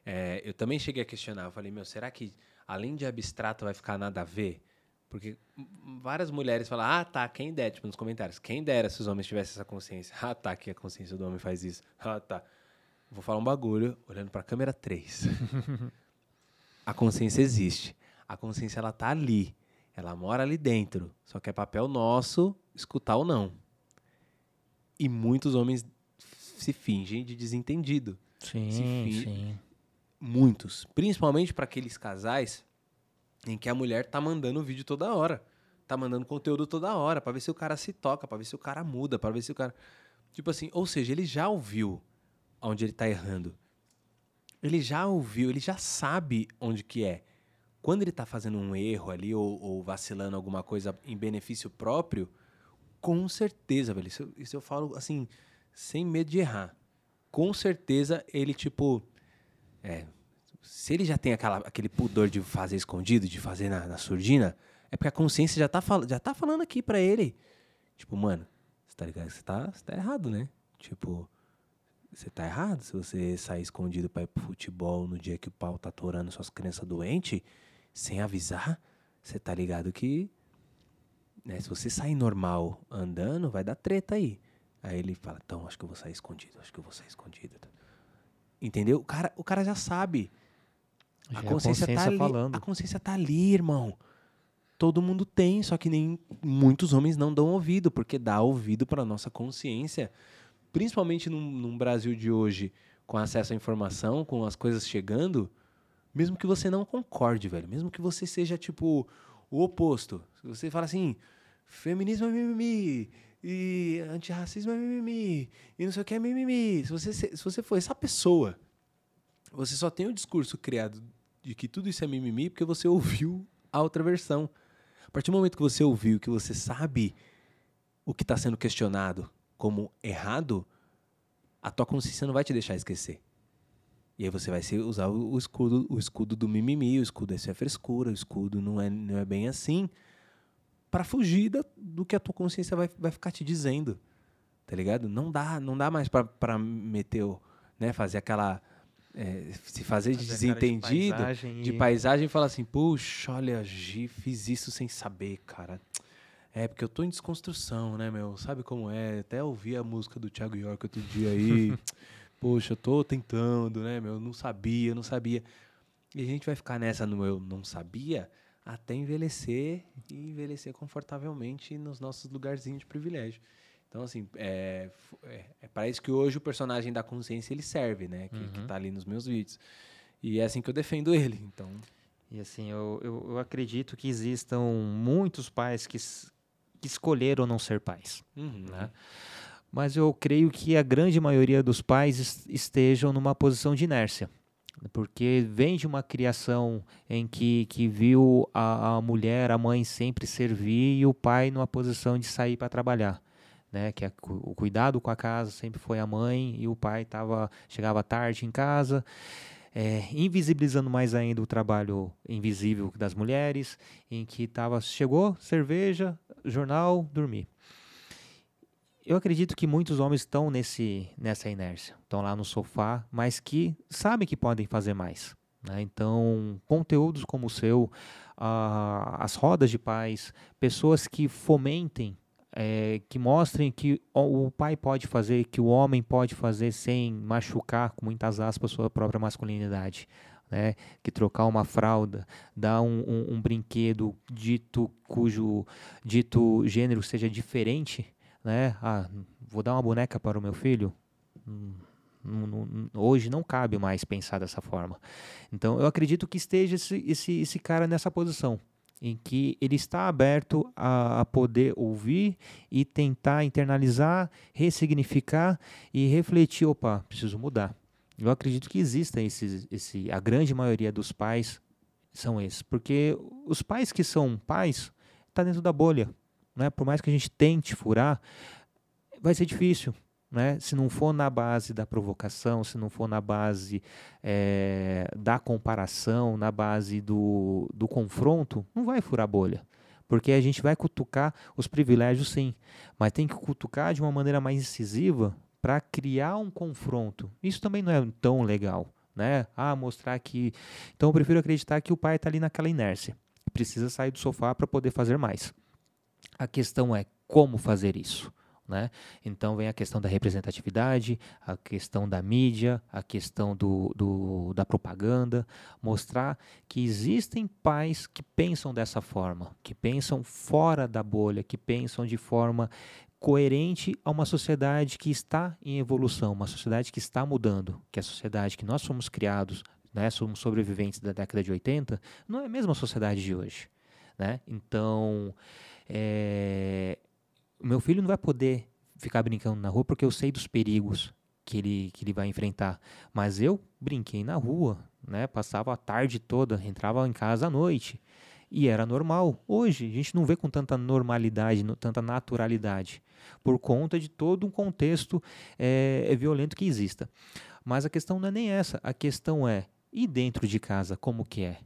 é, eu também cheguei a questionar. Eu falei, meu, será que além de abstrato vai ficar nada a ver? Porque várias mulheres falam, ah, tá, quem dera, tipo, nos comentários, quem dera se os homens tivessem essa consciência. Ah, tá, que a consciência do homem faz isso. Ah, tá. Vou falar um bagulho, olhando para a câmera 3. a consciência existe. A consciência, ela tá ali ela mora ali dentro. Só que é papel nosso escutar ou não. E muitos homens se fingem de desentendido. Sim, sim. Muitos. Principalmente para aqueles casais em que a mulher tá mandando vídeo toda hora. Tá mandando conteúdo toda hora para ver se o cara se toca, para ver se o cara muda, para ver se o cara. Tipo assim, ou seja, ele já ouviu onde ele tá errando. Ele já ouviu, ele já sabe onde que é quando ele está fazendo um erro ali ou, ou, vacilando alguma coisa em benefício próprio, com certeza, velho. Isso, isso eu falo assim, sem medo de errar. Com certeza ele, tipo. É. Se ele já tem aquela, aquele pudor de fazer escondido, de fazer na, na surdina, é porque a consciência já tá, já tá falando aqui pra ele. Tipo, mano, você tá ligado? Você tá, você tá errado, né? Tipo, você tá errado se você sair escondido pra ir pro futebol no dia que o pau tá atorando suas crianças doentes, sem avisar, você tá ligado que. Né, se você sair normal andando, vai dar treta aí. Aí ele fala, então, acho que eu vou sair escondido, acho que eu vou sair escondido. Entendeu? O cara, o cara já sabe. Já A é a consciência, tá consciência ali. falando. A consciência tá ali, irmão. Todo mundo tem, só que nem muitos homens não dão ouvido, porque dá ouvido para nossa consciência, principalmente num, num Brasil de hoje, com acesso à informação, com as coisas chegando, mesmo que você não concorde, velho, mesmo que você seja tipo o oposto. Se você fala assim, feminismo é mimimi, e antirracismo é mimimi, e não sei o que é mimimi. Se você, se você for essa pessoa, você só tem o discurso criado de que tudo isso é mimimi porque você ouviu a outra versão. A partir do momento que você ouviu, que você sabe o que está sendo questionado como errado, a tua consciência não vai te deixar esquecer. E aí você vai usar o, escudo, o escudo do mimimi, o escudo isso é frescura, o escudo não é, não é bem assim, para fugir da- do que a tua consciência vai, vai ficar te dizendo. Tá ligado? Não dá, não dá mais pra- pra meter, o, né, fazer aquela é, se fazer de Fazer cara de desentendido paisagem de e- paisagem e falar assim, puxa, olha, Gi, fiz isso sem saber, cara. É, porque eu tô em desconstrução, né, meu? Sabe como é? Até ouvi a música do Thiago York outro dia aí. Poxa, eu tô tentando, né, meu? Não sabia, não sabia. E a gente vai ficar nessa no eu não sabia até envelhecer e envelhecer confortavelmente nos nossos lugarzinhos de privilégio. Então, assim, é, é, é para isso que hoje o personagem da consciência ele serve, né? Que, que tá ali nos meus vídeos. E é assim que eu defendo ele. Então, E assim, eu, eu, eu acredito que existam muitos pais que, que escolheram não ser pais. né? Mas eu creio que a grande maioria dos pais es- estejam numa posição de inércia. Porque vem de uma criação em que, que viu a, a mulher, a mãe sempre servir e o pai numa posição de sair para trabalhar. Né? Que a cu- o cuidado com a casa sempre foi a mãe e o pai tava, chegava tarde em casa, é, invisibilizando mais ainda o trabalho invisível das mulheres, em que tava, chegou, cerveja, jornal, dormir. Eu acredito que muitos homens estão nesse, nessa inércia, estão lá no sofá, mas que sabem que podem fazer mais. né? Então, conteúdos como o seu, ah, as rodas de paz, pessoas que fomentem, eh, que mostrem que o, o pai pode fazer, que o homem pode fazer sem machucar, com muitas aspas, sua própria masculinidade. Né? Que trocar uma fralda, dar um, um- um brinquedo dito cujo dito gênero seja diferente, né? Ah, vou dar uma boneca para o meu filho. Hum, hoje não cabe mais pensar dessa forma. Então, eu acredito que esteja esse, esse, esse cara nessa posição, em que ele está aberto a, a poder ouvir e tentar internalizar, ressignificar e refletir: opa, preciso mudar. Eu acredito que exista esse, esse, a grande maioria dos pais são esses, porque os pais que são pais está dentro da bolha, né? Por mais que a gente tente furar, vai ser difícil, né? Se não for na base da provocação, se não for na base eh, da comparação, na base do, do confronto, não vai furar bolha. Porque a gente vai cutucar os privilégios, sim, mas tem que cutucar de uma maneira mais incisiva para criar um confronto. Isso também não é tão legal, né? Ah, mostrar que. Então eu prefiro acreditar que o pai está ali naquela inércia, precisa sair do sofá para poder fazer mais. A questão é como fazer isso. Né? Então vem a questão da representatividade, a questão da mídia, a questão do, do- da propaganda, mostrar que existem pais que pensam dessa forma, que pensam fora da bolha, que pensam de forma coerente a uma sociedade que está em evolução, uma sociedade que está mudando, que é a sociedade que nós fomos criados, né, somos sobreviventes da década de 80, não é a mesma sociedade de hoje. Né? Então, é, meu filho não vai poder ficar brincando na rua porque eu sei dos perigos que ele, que ele vai enfrentar. Mas eu brinquei na rua, né? Passava a tarde toda, entrava em casa à noite. E era normal. Hoje, a gente não vê com tanta normalidade, tanta naturalidade, por conta de todo um contexto é, violento que exista. Mas a questão não é nem essa. A questão é, e dentro de casa, como que é?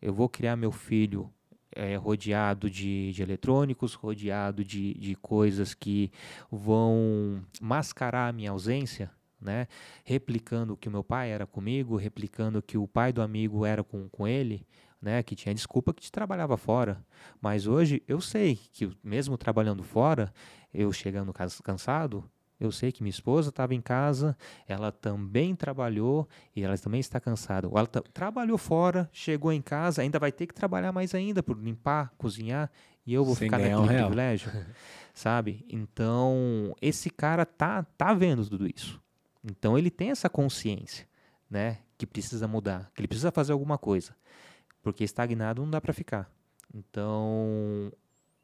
Eu vou criar meu filho é, rodeado de, de, eletrônicos, rodeado de, de coisas que vão mascarar a minha ausência, né? replicando que o meu pai era comigo, replicando que o pai do amigo era com, com ele, né? que tinha desculpa que te trabalhava fora. Mas hoje eu sei que, mesmo trabalhando fora, eu chegando cansado, eu sei que minha esposa estava em casa, ela também trabalhou e ela também está cansada. Ela trabalhou fora, chegou em casa, ainda vai ter que trabalhar mais ainda por limpar, cozinhar e eu vou Sem ficar naquele um privilégio, sabe? Então esse cara tá tá vendo tudo isso. Então ele tem essa consciência, né? Que precisa mudar, que ele precisa fazer alguma coisa, porque estagnado não dá para ficar. Então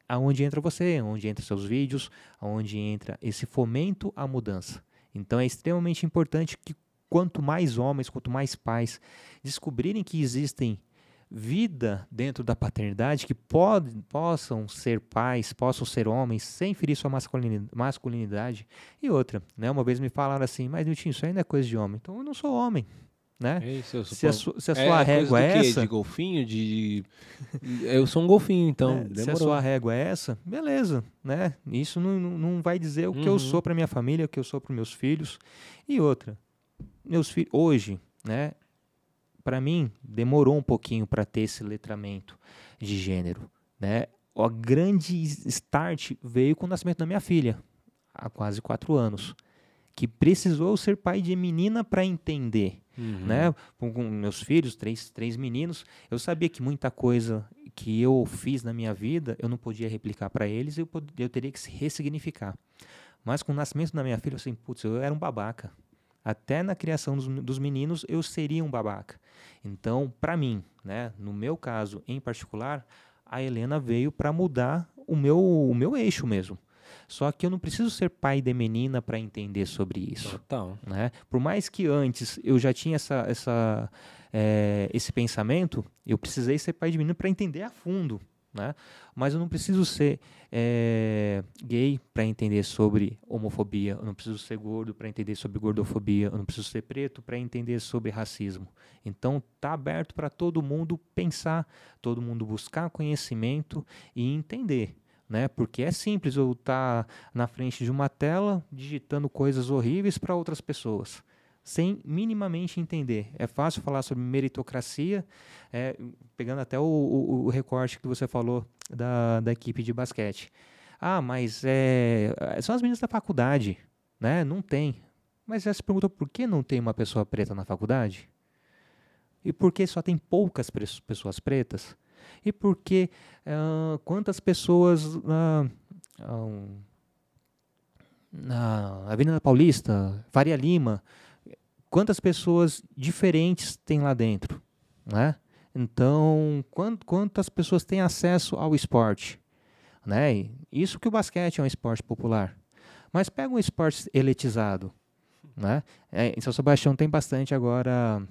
aonde entra você, aonde entra seus vídeos, aonde entra esse fomento à mudança. Então é extremamente importante que quanto mais homens, quanto mais pais descobrirem que existem vida dentro da paternidade, que pode, possam ser pais, possam ser homens, sem ferir sua masculinidade. E outra, né? Uma vez me falaram assim, mas Nilton, isso ainda é coisa de homem. Então eu não sou homem né? É isso, se, a su, se, a sua é, régua é essa, de golfinho, de eu sou um golfinho, então. É, se a sua régua é essa, beleza, né? Isso não, não vai dizer o uhum. que eu uhum. sou para minha família, o que eu sou para meus filhos. E outra, meus filhos hoje, né? Para mim demorou um pouquinho para ter esse letramento de gênero, né? O grande start veio com o nascimento da minha filha, há quase quatro anos, que precisou ser pai de menina para entender Uhum. Né? Com, com, meus filhos, três, três meninos, eu sabia que muita coisa que eu fiz na minha vida eu não podia replicar para eles, eu, eu teria que se ressignificar. Mas com o nascimento da minha filha, eu assim, putz, eu era um babaca. Até na criação dos, dos meninos, eu seria um babaca. Então, para mim, né, no meu caso em particular, a Helena veio para mudar o meu, o meu eixo mesmo. Só que eu não preciso ser pai de menina para entender sobre isso. Total. Né? Por mais que antes eu já tinha essa, essa, é, esse pensamento, eu precisei ser pai de menina para entender a fundo. Né? Mas eu não preciso ser é, gay para entender sobre homofobia, eu não preciso ser gordo para entender sobre gordofobia, eu não preciso ser preto para entender sobre racismo. Então tá aberto para todo mundo pensar, todo mundo buscar conhecimento e entender né? Porque é simples eu estar tá na frente de uma tela digitando coisas horríveis para outras pessoas, sem minimamente entender. É fácil falar sobre meritocracia, é, pegando até o, o, o, recorte que você falou da, da equipe de basquete. Ah, mas é, são as meninas da faculdade, né? Não tem. Mas você se perguntou por que não tem uma pessoa preta na faculdade? E por que só tem poucas pessoas pretas? E porque uh, quantas pessoas uh, uh, na Avenida Paulista, Faria Lima, quantas pessoas diferentes tem lá dentro, né? Então, quantas pessoas têm acesso ao esporte, né? Isso que o basquete é um esporte popular. Mas pega um esporte eletizado, né? É, em São Sebastião tem bastante agora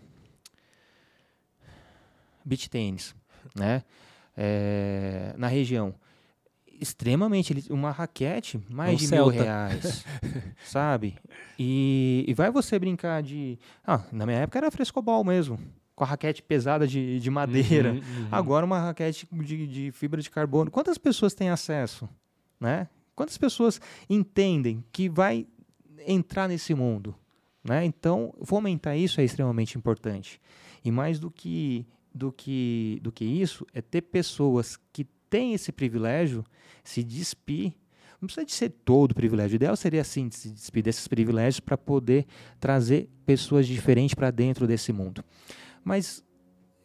beach tênis né? É, na região. Extremamente, uma raquete, mais de Celta. mil reais, sabe? E, e vai você brincar de. Ah, na minha época era frescobol mesmo com a raquete pesada de, de madeira. Uhum, uhum. Agora uma raquete de, de, fibra de carbono. Quantas pessoas têm acesso? Né? Quantas pessoas entendem que vai entrar nesse mundo? Né? Então, fomentar isso é extremamente importante. E mais do que do que, do que isso é ter pessoas que têm esse privilégio se despir. Não precisa de ser todo o privilégio. O ideal seria assim, se despir desses privilégios para poder trazer pessoas diferentes para dentro desse mundo. Mas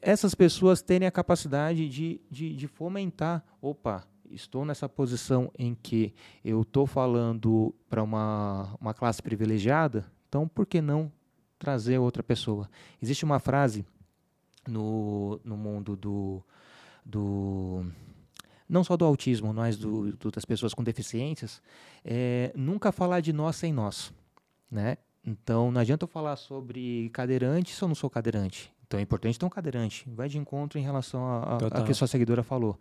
essas pessoas terem a capacidade de, de, de fomentar, opa, estou nessa posição em que eu estou falando para uma, uma classe privilegiada, então por que não trazer outra pessoa? Existe uma frase no, no mundo do, do não só do autismo, mas do, do, das pessoas com deficiências, é, nunca falar de nós sem nós, né? Então, não adianta eu falar sobre cadeirante se eu não sou cadeirante. Então é importante ter um cadeirante. Vai de encontro em relação a, a, a que sua seguidora falou.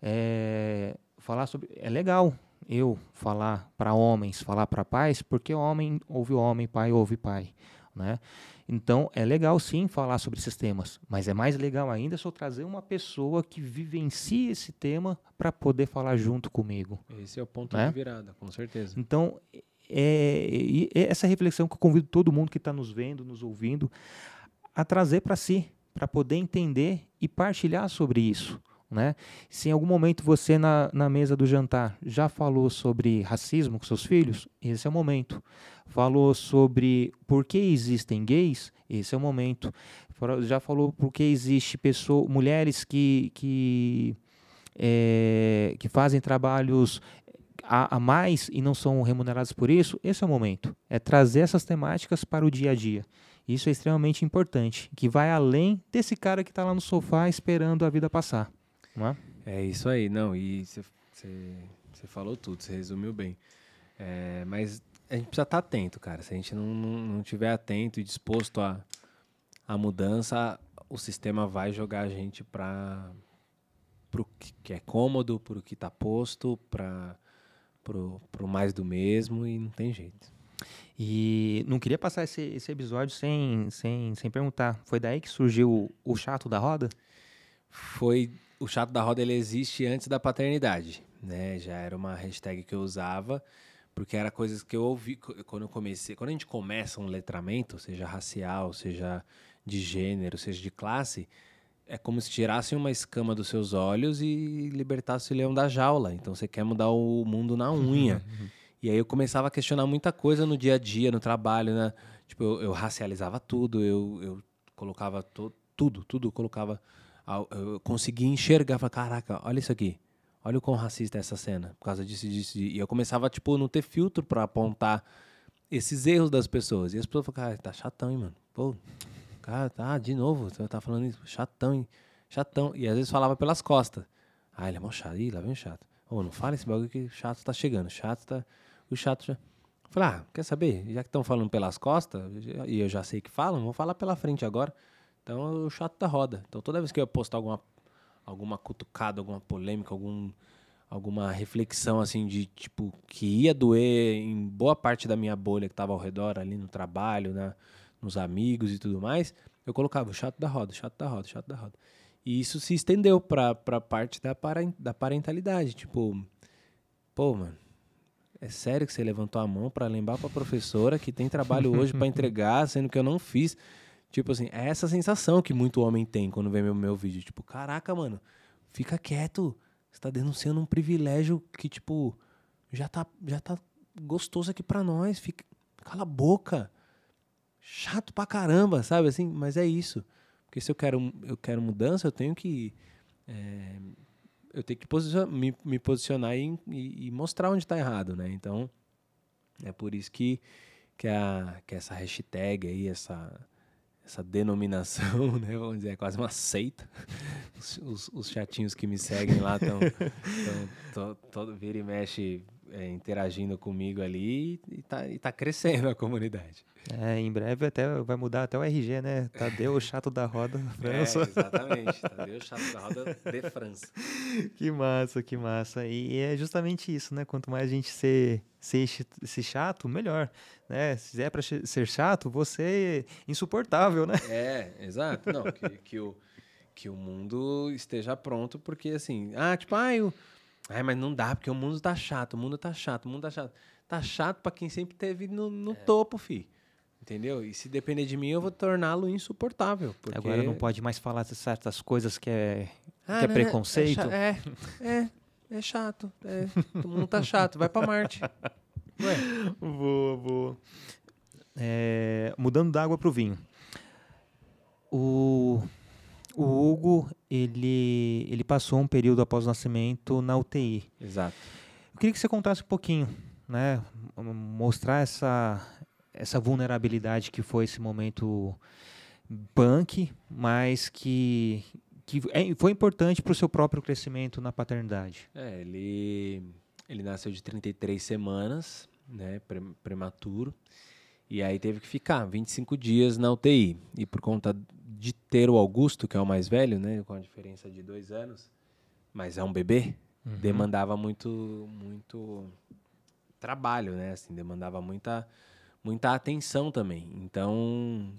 É, falar sobre. É legal eu falar para homens, falar para pais, porque homem ouve homem, pai ouve pai. Né? Então é legal sim falar sobre esses temas, mas é mais legal ainda se eu trazer uma pessoa que vivencie esse tema para poder falar junto comigo. Esse é o ponto né? de virada, com certeza. Então é, é essa reflexão que eu convido todo mundo que está nos vendo, nos ouvindo, a trazer para si, para poder entender e partilhar sobre isso. Né? Se em algum momento você na, na mesa do jantar já falou sobre racismo com seus filhos, esse é o momento. Falou sobre por que existem gays, esse é o momento. Já falou por que existe mulheres que, que, é, que fazem trabalhos a, a, mais e não são remuneradas por isso, esse é o momento. É trazer essas temáticas para o dia a dia. Isso é extremamente importante, que vai além desse cara que está lá no sofá esperando a vida passar. Não é? é isso aí, não. E você falou tudo, você resumiu bem. É, mas a gente precisa estar tá atento, cara. Se a gente não, não, não tiver atento e disposto a, a mudança, o sistema vai jogar a gente para o que é cômodo, para o que está posto, para o mais do mesmo e não tem jeito. E não queria passar esse, esse episódio sem, sem, sem perguntar. Foi daí que surgiu o, o chato da roda? Foi. O chato da roda ele existe antes da paternidade. Né? Já era uma hashtag que eu usava, porque era coisas que eu ouvi quando eu comecei. Quando a gente começa um letramento, seja racial, seja de gênero, seja de classe, é como se tirassem uma escama dos seus olhos e libertasse o leão da jaula. Então você quer mudar o mundo na unha. E aí eu começava a questionar muita coisa no dia a dia, no trabalho, né? Tipo, eu, eu racializava tudo, eu, eu colocava to, tudo, tudo colocava. Eu conseguia enxergar, falava, caraca, olha isso aqui. Olha o quão racista é essa cena, por causa disso, disso. E eu começava, tipo, não ter filtro para apontar esses erros das pessoas. E as pessoas falavam, cara, tá chatão, hein, mano? Pô, cara, tá, de novo, você tá falando isso, chatão, hein? Chatão. E às vezes falava pelas costas. Ah, ele é mó chato. Ih, lá vem o chato. Ô, não fala esse bagulho que chato tá chegando. Chato tá o chato já. Falei, ah, quer saber? Já que estão falando pelas costas, e eu já sei que falam, vou falar pela frente agora. Então, o chato da roda. Então, toda vez que eu postar alguma, alguma cutucada, alguma polêmica, algum, alguma reflexão, assim, de, tipo, que ia doer em boa parte da minha bolha que estava ao redor, ali no trabalho, né, nos amigos e tudo mais, eu colocava o chato da roda, chato da roda, chato da roda. E isso se estendeu para a parte da, da parentalidade. Tipo, pô, mano, é sério que você levantou a mão para lembrar para a professora que tem trabalho hoje para entregar, sendo que eu não fiz? Tipo assim, é essa sensação que muito homem tem quando vê meu, meu vídeo. Tipo, caraca, mano, fica quieto. Você tá denunciando um privilégio que, tipo, já tá, já tá gostoso aqui para nós. Fica, cala a boca. Chato pra caramba, sabe assim? Mas é isso. Porque se eu quero, eu quero mudança, eu tenho que é, eu tenho que posicionar, me, me, posicionar e, e, e, mostrar onde está errado, né? Então, é por isso que, que, a, que essa hashtag aí, essa, essa denominação, né? Vamos dizer, é quase uma seita. Os, os, os chatinhos que me seguem lá estão todo vira e mexe é, interagindo comigo ali e está e tá crescendo a comunidade. É, em breve até vai mudar até o RG, né? Tadeu, o chato da roda França. É, exatamente. Tadeu, o chato da roda de França. Que massa, que massa. E é justamente isso, né? Quanto mais a gente ser, ser, ser chato, melhor. Né? Se é para ser chato, você é insuportável, né? É, exato. Não, que, que, o, que o mundo esteja pronto, porque assim, ah, tipo, ah, eu, ai, mas não dá, porque o mundo tá chato, o mundo tá chato, o mundo tá chato. Tá chato para quem sempre teve no, no é. topo, fi. Entendeu? E se depender de mim, eu vou torná-lo insuportável. Porque... Agora não pode mais falar de certas coisas que é, ah, que é preconceito. É, é, é, chato. É, todo mundo tá chato, vai para Marte. Ué. Boa, boa. É, mudando da água pro vinho. O, o Hugo, ele, ele passou um período após o nascimento na UTI. Exato. Eu queria que você contasse um pouquinho, né? Mostrar essa, essa vulnerabilidade que foi esse momento punk, mas que, que é, foi importante para o seu próprio crescimento na paternidade. É, ele, ele nasceu de 33 semanas, né, prematuro, E aí teve que ficar 25 dias na UTI. E por conta de ter o Augusto, que é o mais velho, né? Com a diferença de dois anos, mas é um bebê, uhum. demandava muito, muito trabalho, né? Assim, demandava muita, muita atenção também. Então,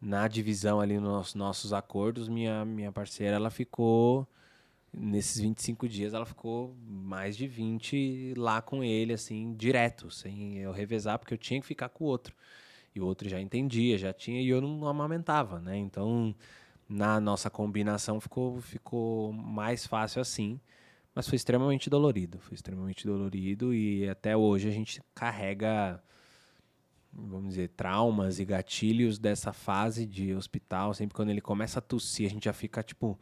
na divisão ali nos nossos acordos, minha, minha parceira, ela ficou nesses 25 dias ela ficou mais de 20 lá com ele, assim, direto, sem eu revezar, porque eu tinha que ficar com o outro. E o outro já entendia, já tinha, e eu não amamentava, né? Então, na nossa combinação ficou, ficou mais fácil assim. Mas foi extremamente dolorido, foi extremamente dolorido e até hoje a gente carrega, vamos dizer, traumas e gatilhos dessa fase de hospital. Sempre quando ele começa a tossir, a gente já fica tipo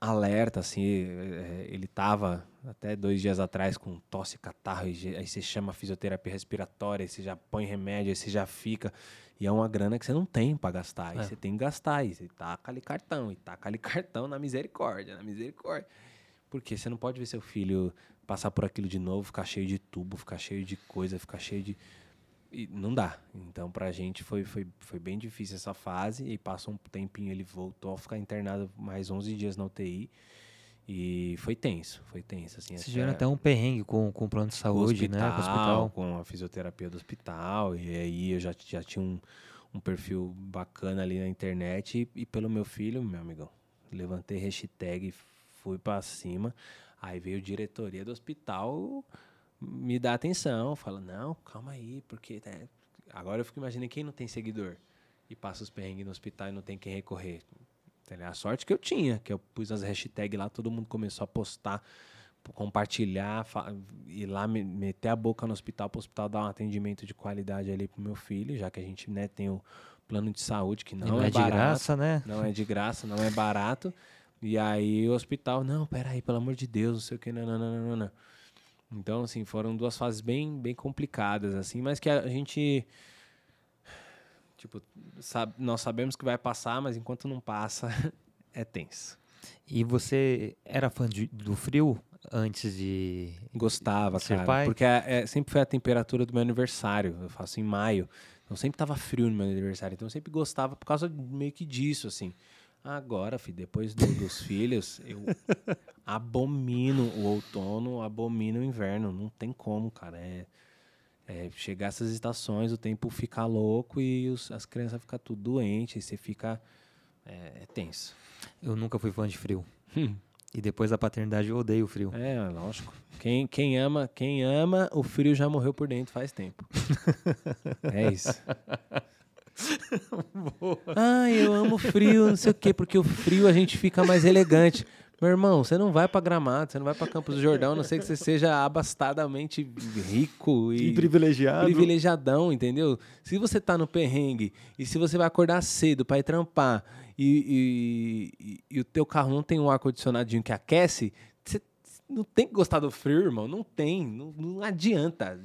alerta, assim, é, ele tava até dois dias atrás com tosse, catarro, aí você chama fisioterapia respiratória, aí você já põe remédio, aí você já fica, e é uma grana que você não tem para gastar, é. você tem que gastar, aí você taca ali cartão, e taca ali cartão na misericórdia, na misericórdia, porque você não pode ver seu filho passar por aquilo de novo, ficar cheio de tubo, ficar cheio de coisa, ficar cheio de e não dá. Então, pra gente foi, foi, foi bem difícil essa fase. E passou um tempinho, ele voltou a ficar internado mais 11 dias na UTI. E foi tenso, foi tenso. Assim, Vocês tiveram até um perrengue com, com o plano de saúde, hospital, né? Com, hospital. com a fisioterapia do hospital. E aí eu já, já tinha um, um perfil bacana ali na internet. E, e pelo meu filho, meu amigão, levantei hashtag, fui para cima. Aí veio diretoria do hospital me dá atenção, fala, não, calma aí, porque né? agora eu fico imaginando quem não tem seguidor e passa os perrengues no hospital e não tem quem recorrer. A sorte que eu tinha, que eu pus as hashtags lá, todo mundo começou a postar, compartilhar, ir lá meter a boca no hospital para o hospital dar um atendimento de qualidade ali pro meu filho, já que a gente né, tem o plano de saúde que não, não é, é, de barato, graça, né? Não é de graça, não é barato. E aí o hospital, não, peraí, pelo amor de Deus, não sei o que, não, não, não, não, não. Então, assim, foram duas fases bem, bem complicadas, assim, mas que a gente. Tipo, sabe, nós sabemos que vai passar, mas enquanto não passa, é tenso. E você era fã de, do frio antes de. Gostava, ser cara. Pai? Porque é, é, sempre foi a temperatura do meu aniversário. Eu faço em maio. Então sempre tava frio no meu aniversário. Então eu sempre gostava por causa meio que disso, assim. Agora, filho, depois do, dos filhos, eu abomino o outono, abomino o inverno. Não tem como, cara. É, é chegar essas estações, o tempo fica louco e os, as crianças ficam tudo doentes, você fica. É, é, tenso. Eu nunca fui fã de frio. Hum. E depois da paternidade eu odeio o frio. É, lógico. Quem, quem ama, quem ama, o frio já morreu por dentro faz tempo. é isso. ah, eu amo frio, não sei o quê, porque o frio a gente fica mais elegante. Meu irmão, você não vai para Gramado, você não vai para Campos do Jordão, a não sei que você seja abastadamente rico e, e, privilegiado. Privilegiadão, entendeu? Se você tá no perrengue e se você vai acordar cedo para ir trampar e, e, e, o teu carro não tem um ar condicionadinho que aquece, você não tem que gostar do frio, irmão. Não tem, não, não adianta.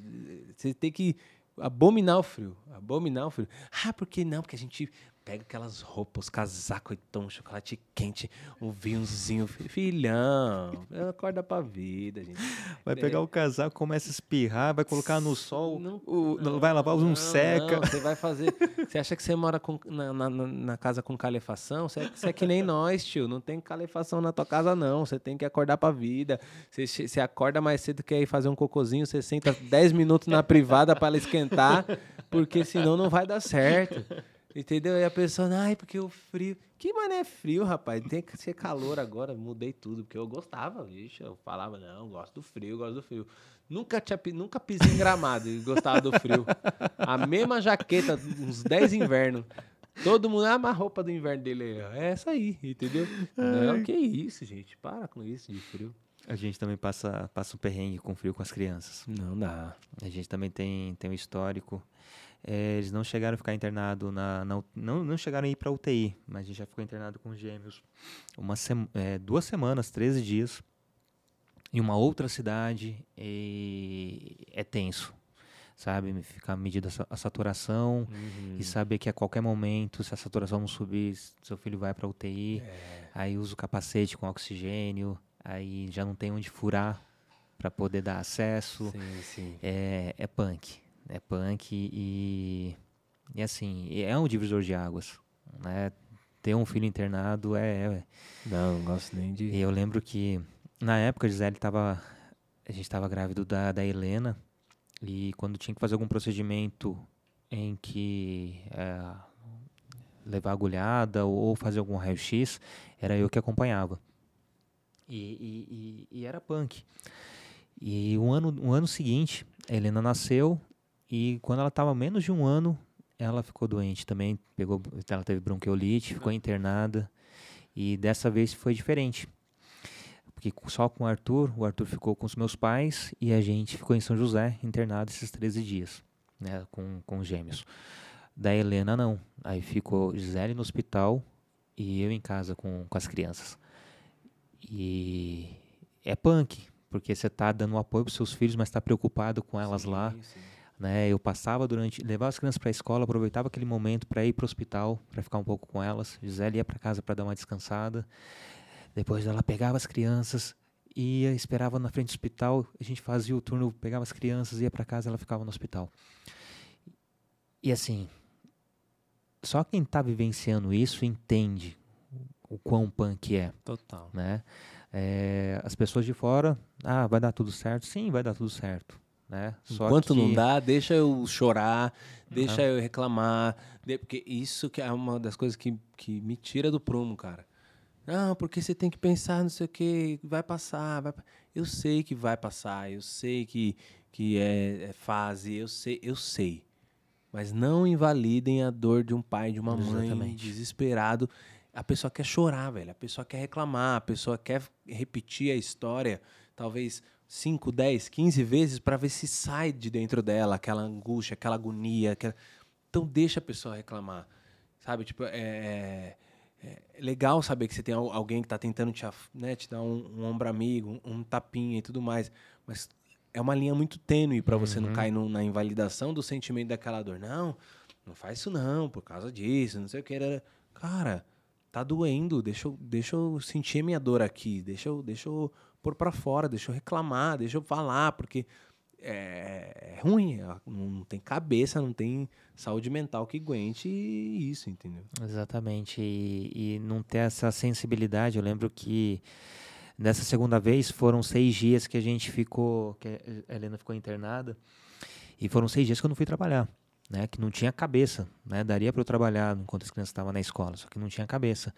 Você tem que abominar o frio. Abominar o frio. Ah, por que não? Porque a gente pega aquelas roupas, casaco e toma um chocolate quente, um vinhozinho. Filhão, acorda pra vida, gente. Vai pegar o casaco, começa a espirrar, vai colocar no sol, não, o, não, vai lavar, não, não seca. você vai fazer. Você acha que você mora com, na, na, na, casa com calefação? Você é, você é, que nem nós, tio. Não tem calefação na tua casa, não. Você tem que acordar pra vida. Você, você acorda mais cedo que ir fazer um cocôzinho, você senta 10 minutos na privada para ela esquentar, porque senão não vai dar certo. Entendeu? E a pessoa, ai, porque o frio. Que mané frio, rapaz? Tem que ser calor agora. Mudei tudo, porque eu gostava, bicho. Eu falava, não, gosto do frio, gosto do frio. Nunca, tinha, nunca pisei em gramado e gostava do frio. A mesma jaqueta, uns 10 invernos. Todo mundo, ah, a roupa do inverno dele é essa aí, entendeu? Não, que isso, gente. Para com isso de frio. A gente também passa, passa um perrengue com frio com as crianças. Não dá. A gente também tem, tem um histórico. É, eles não chegaram a ficar internado na, na, não, não chegaram a ir para UTI, mas a gente já ficou internado com gêmeos uma sema, é, duas semanas, 13 dias em uma outra cidade é tenso, sabe? Ficar medida a saturação uhum. e saber que a qualquer momento, se a saturação não subir, seu filho vai para UTI, é. aí usa o capacete com oxigênio, aí já não tem onde furar para poder dar acesso. Sim, sim. É, é punk é punk e, e assim, é um divisor de águas, né? Ter um filho internado é... é não, não gosto nem de... E eu lembro que, na época, a Gisele tava... A gente estava grávido da, da Helena e quando tinha que fazer algum procedimento em que é, levar agulhada ou fazer algum raio-x, era eu que acompanhava. E, e, e, e, era punk. E um ano, um ano seguinte, a Helena nasceu e quando ela estava menos de um ano, ela ficou doente também. Pegou, ela teve bronquiolite, ficou internada. E dessa vez foi diferente. Porque só com o Arthur, o Arthur ficou com os meus pais e a gente ficou em São José, internado esses 13 dias, né, com, com gêmeos. Da Helena, não. Aí ficou Gisele no hospital e eu em casa com, com as crianças. E é punk, porque você está dando apoio para seus filhos, mas está preocupado com elas sim, lá. Sim. Né? Eu passava durante, levava as crianças para a escola, aproveitava aquele momento para ir para o hospital, para ficar um pouco com elas. Gisele ia para casa para dar uma descansada. Depois ela pegava as crianças, ia, esperava na frente do hospital, a gente fazia o turno, pegava as crianças, ia para casa, ela ficava no hospital. E assim, só quem está vivenciando isso entende o quão punk é. Total. Né? É, as pessoas de fora, ah, vai dar tudo certo? Sim, vai dar tudo certo. Né? Só Enquanto que... não dá, deixa eu chorar, deixa eu reclamar, porque isso que é uma das coisas que, que me tira do prumo, cara. Não, porque você tem que pensar, não sei o que, vai passar, vai... Eu sei que vai passar, eu sei que, que é, é fase, eu sei, eu sei. Mas não invalidem a dor de um pai, de uma mãe Exatamente. desesperado. A pessoa quer chorar, velho. A pessoa quer reclamar, a pessoa quer repetir a história, talvez 5, 10, 15 vezes para ver se sai de dentro dela aquela angústia, aquela agonia. Aquela... Então deixa a pessoa reclamar. Sabe? Tipo, é, é, é legal saber que você tem alguém que está tentando te, né, te dar um, um ombro amigo, um, um tapinha e tudo mais. Mas é uma linha muito tênue para você uhum. não cair no, na invalidação do sentimento daquela dor. Não, não faz isso não, por causa disso, não sei o que. Era. Cara, tá doendo, deixa eu, deixa eu sentir minha dor aqui, deixa eu, deixa eu pôr para fora, deixa eu reclamar, deixa eu falar, porque é, é ruim, é, não tem cabeça, não tem saúde mental que aguente isso, entendeu? Exatamente, e, e não ter essa sensibilidade, eu lembro que Nessa segunda vez foram seis dias que a gente ficou, que a Helena ficou internada, e foram seis dias que eu não fui trabalhar, né? Que não tinha cabeça, né? Daria para eu trabalhar enquanto as crianças estavam na escola, só que não tinha cabeça.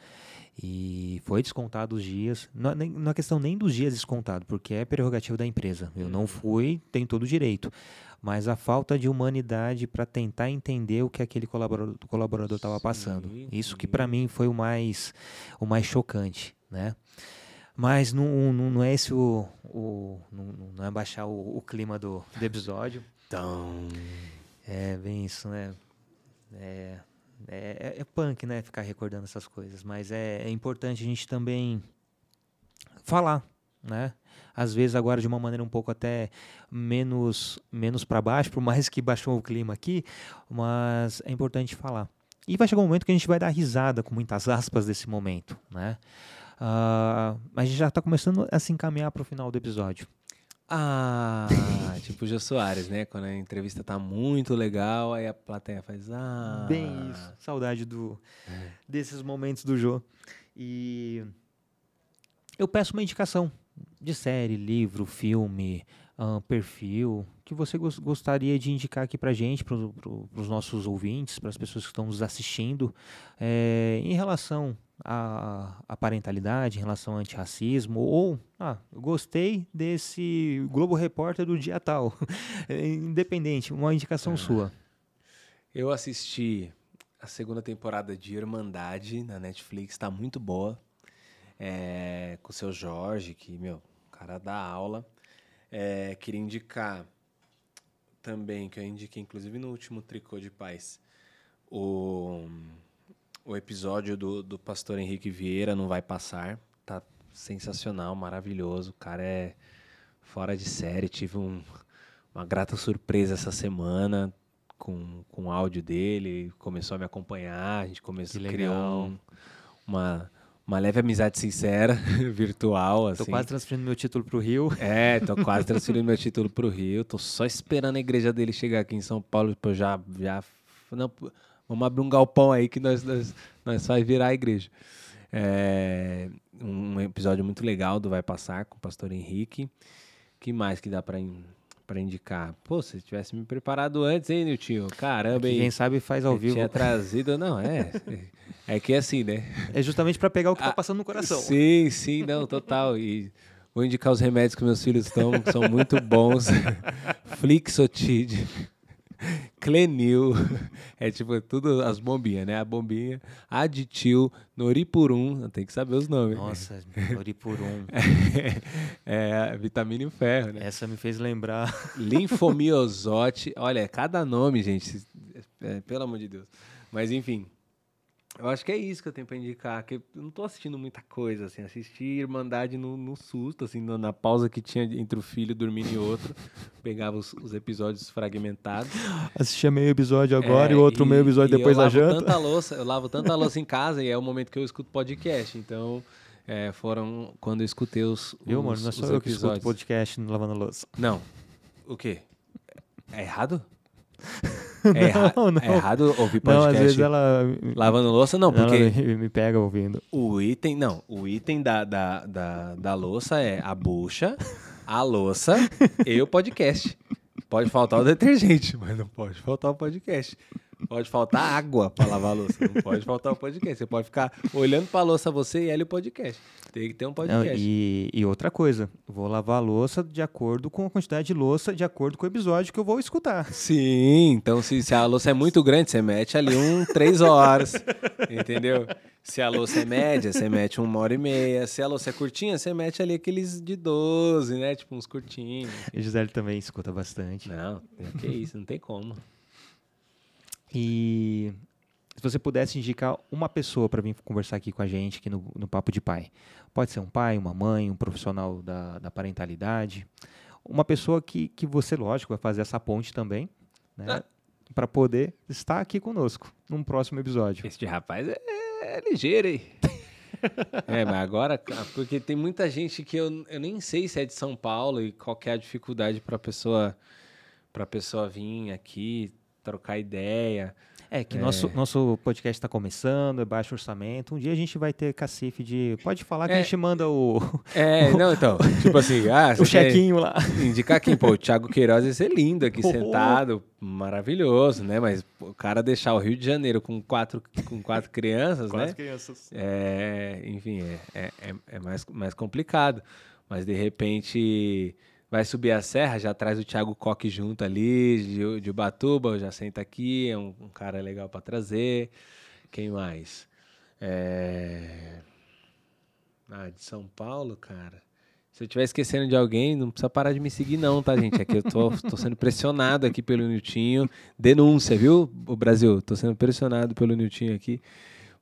E foi descontado os dias, não, nem, não é questão nem dos dias descontado, porque é prerrogativa da empresa. Eu não uhum. fui, tem todo o direito mas a falta de humanidade para tentar entender o que aquele colaborador estava passando. Isso que para mim foi o mais o mais chocante, né? Mas não, não, não é esse o. o não, não é baixar o, o clima do, do episódio. Então. É bem isso, né? É, é, é, punk, né? Ficar recordando essas coisas. Mas é, é importante a gente também falar, né? Às vezes agora de uma maneira um pouco até menos menos para baixo, por mais que baixou o clima aqui, mas é importante falar. E vai chegar um momento que a gente vai dar risada com muitas aspas desse momento, né? Uh, mas a gente já está começando a se encaminhar para o final do episódio. Ah, tipo o Jô Soares, né? Quando a entrevista tá muito legal, aí a plateia faz ah. Bem isso. Saudade do, é. desses momentos do Jô. E eu peço uma indicação de série, livro, filme, uh, perfil, que você gostaria de indicar aqui para gente, para os nossos ouvintes, para as pessoas que estão nos assistindo, é, em relação à, à, parentalidade, em relação ao antirracismo, ou, ah, gostei desse Globo Repórter do dia tal, independente, uma indicação ah. sua. Eu assisti a segunda temporada de Irmandade na Netflix, está muito boa, é, com o seu Jorge, que, meu, o cara dá aula. É, queria indicar também, que eu indiquei inclusive no último Tricô de Paz, o, o episódio do, do pastor Henrique Vieira Não Vai Passar. Tá sensacional, maravilhoso. O cara é fora de série. Tive um, uma grata surpresa essa semana com, com o áudio dele. Começou a me acompanhar, a gente começou, criou um, uma uma leve amizade sincera, virtual, Tô assim. quase transferindo meu título pro Rio. É, tô quase transferindo meu título pro Rio. Tô só esperando a igreja dele chegar aqui em São Paulo pra eu já. já não, vamos abrir um galpão aí que nós, nós, nós vai virar a igreja. É, um episódio muito legal do Vai Passar com o pastor Henrique. que mais que dá pra, in- pra indicar? Pô, se tivesse me preparado antes, hein, Niltinho? Caramba, hein? Quem sabe faz ao vivo. Tinha trazido, não, é. É que é assim, né? É justamente pra pegar o que tá Ah, passando no coração. Sim, sim, não, total. E vou indicar os remédios que meus filhos tomam, que são muito bons. Flixotide, Clenil, é tipo tudo as bombinhas, né? A bombinha, Aditil, Noripurum, tem que saber os nomes. Nossa, Oripurum. é, vitamina e ferro, né? Essa me fez lembrar. Linfomiosote. Olha, cada nome, gente. é, pelo amor de Deus. Mas enfim. Eu acho que é isso que eu tenho pra indicar. Que eu não tô assistindo muita coisa, assim. Assisti Irmandade no, no susto, assim, na, na pausa que tinha entre o filho dormindo e outro. Pegava os, os episódios fragmentados. Assisti meio episódio agora É, e o outro meio episódio e depois eu da janta. Tanta louça, eu lavo tanta louça em casa e é o momento que eu escuto podcast. Então, é, foram quando eu escutei os, os, mano? Não é só eu que escuto episódios. podcast no Lavando Louça. Não. O quê? É errado? É, erra- Não, não. é errado ouvir Não, podcast às vezes ela, lavando louça? Não, porque ela me, me pega ouvindo. o item, não, o item da, da, da, da louça é a bucha, a louça e o podcast. Pode faltar o detergente, mas não pode faltar o podcast. Pode faltar água para lavar a louça, não pode faltar o podcast. Você pode ficar olhando para a louça você e ela e o podcast. Tem que ter um Não, podcast. e, e outra coisa, vou lavar a louça de acordo com a quantidade de louça, de acordo com o episódio que eu vou escutar. Sim, então se, se a louça é muito grande, você mete ali um três horas, entendeu? Se a louça é média, você mete uma hora e meia. Se a louça é curtinha, você mete ali aqueles de 12, né? Tipo uns curtinhos. A Gisele também escuta bastante. Não, que isso, não tem como. E se você pudesse indicar uma pessoa para vir conversar aqui com a gente, aqui no, no Papo de Pai. Pode ser um pai, uma mãe, um profissional da, da parentalidade. Uma pessoa que, que você, lógico, vai fazer essa ponte também, né? Ah. Para poder estar aqui conosco num próximo episódio. Esse rapaz é, é ligeiro, hein? É, mas agora, porque tem muita gente que eu, eu nem sei se é de São Paulo e qual que é a dificuldade para pessoa para pessoa vir aqui trocar ideia. É que Nosso, nosso podcast está começando, é baixo orçamento. Um dia a gente vai ter cacife de. Pode falar que a É. gente manda o, É, não, então, tipo assim, ah, o chequinho lá. indicar quem? Pô, o Thiago Queiroz ia ser lindo aqui Oh. sentado, maravilhoso, né? Mas pô, o cara deixar o Rio de Janeiro com quatro, com quatro crianças, né? crianças. É, enfim, é, é, é- é mais, mais complicado. Mas de repente vai subir a serra, já traz o Thiago Coque junto ali, de, de Ubatuba, já senta aqui, é um, um cara legal para trazer. Quem mais? É... Ah, de São Paulo, cara. Se eu estiver esquecendo de alguém, não precisa parar de me seguir, não, tá, gente? Que eu tô, tô sendo pressionado aqui pelo Niltinho. Denúncia, viu, o Brasil? Tô sendo pressionado pelo Niltinho aqui.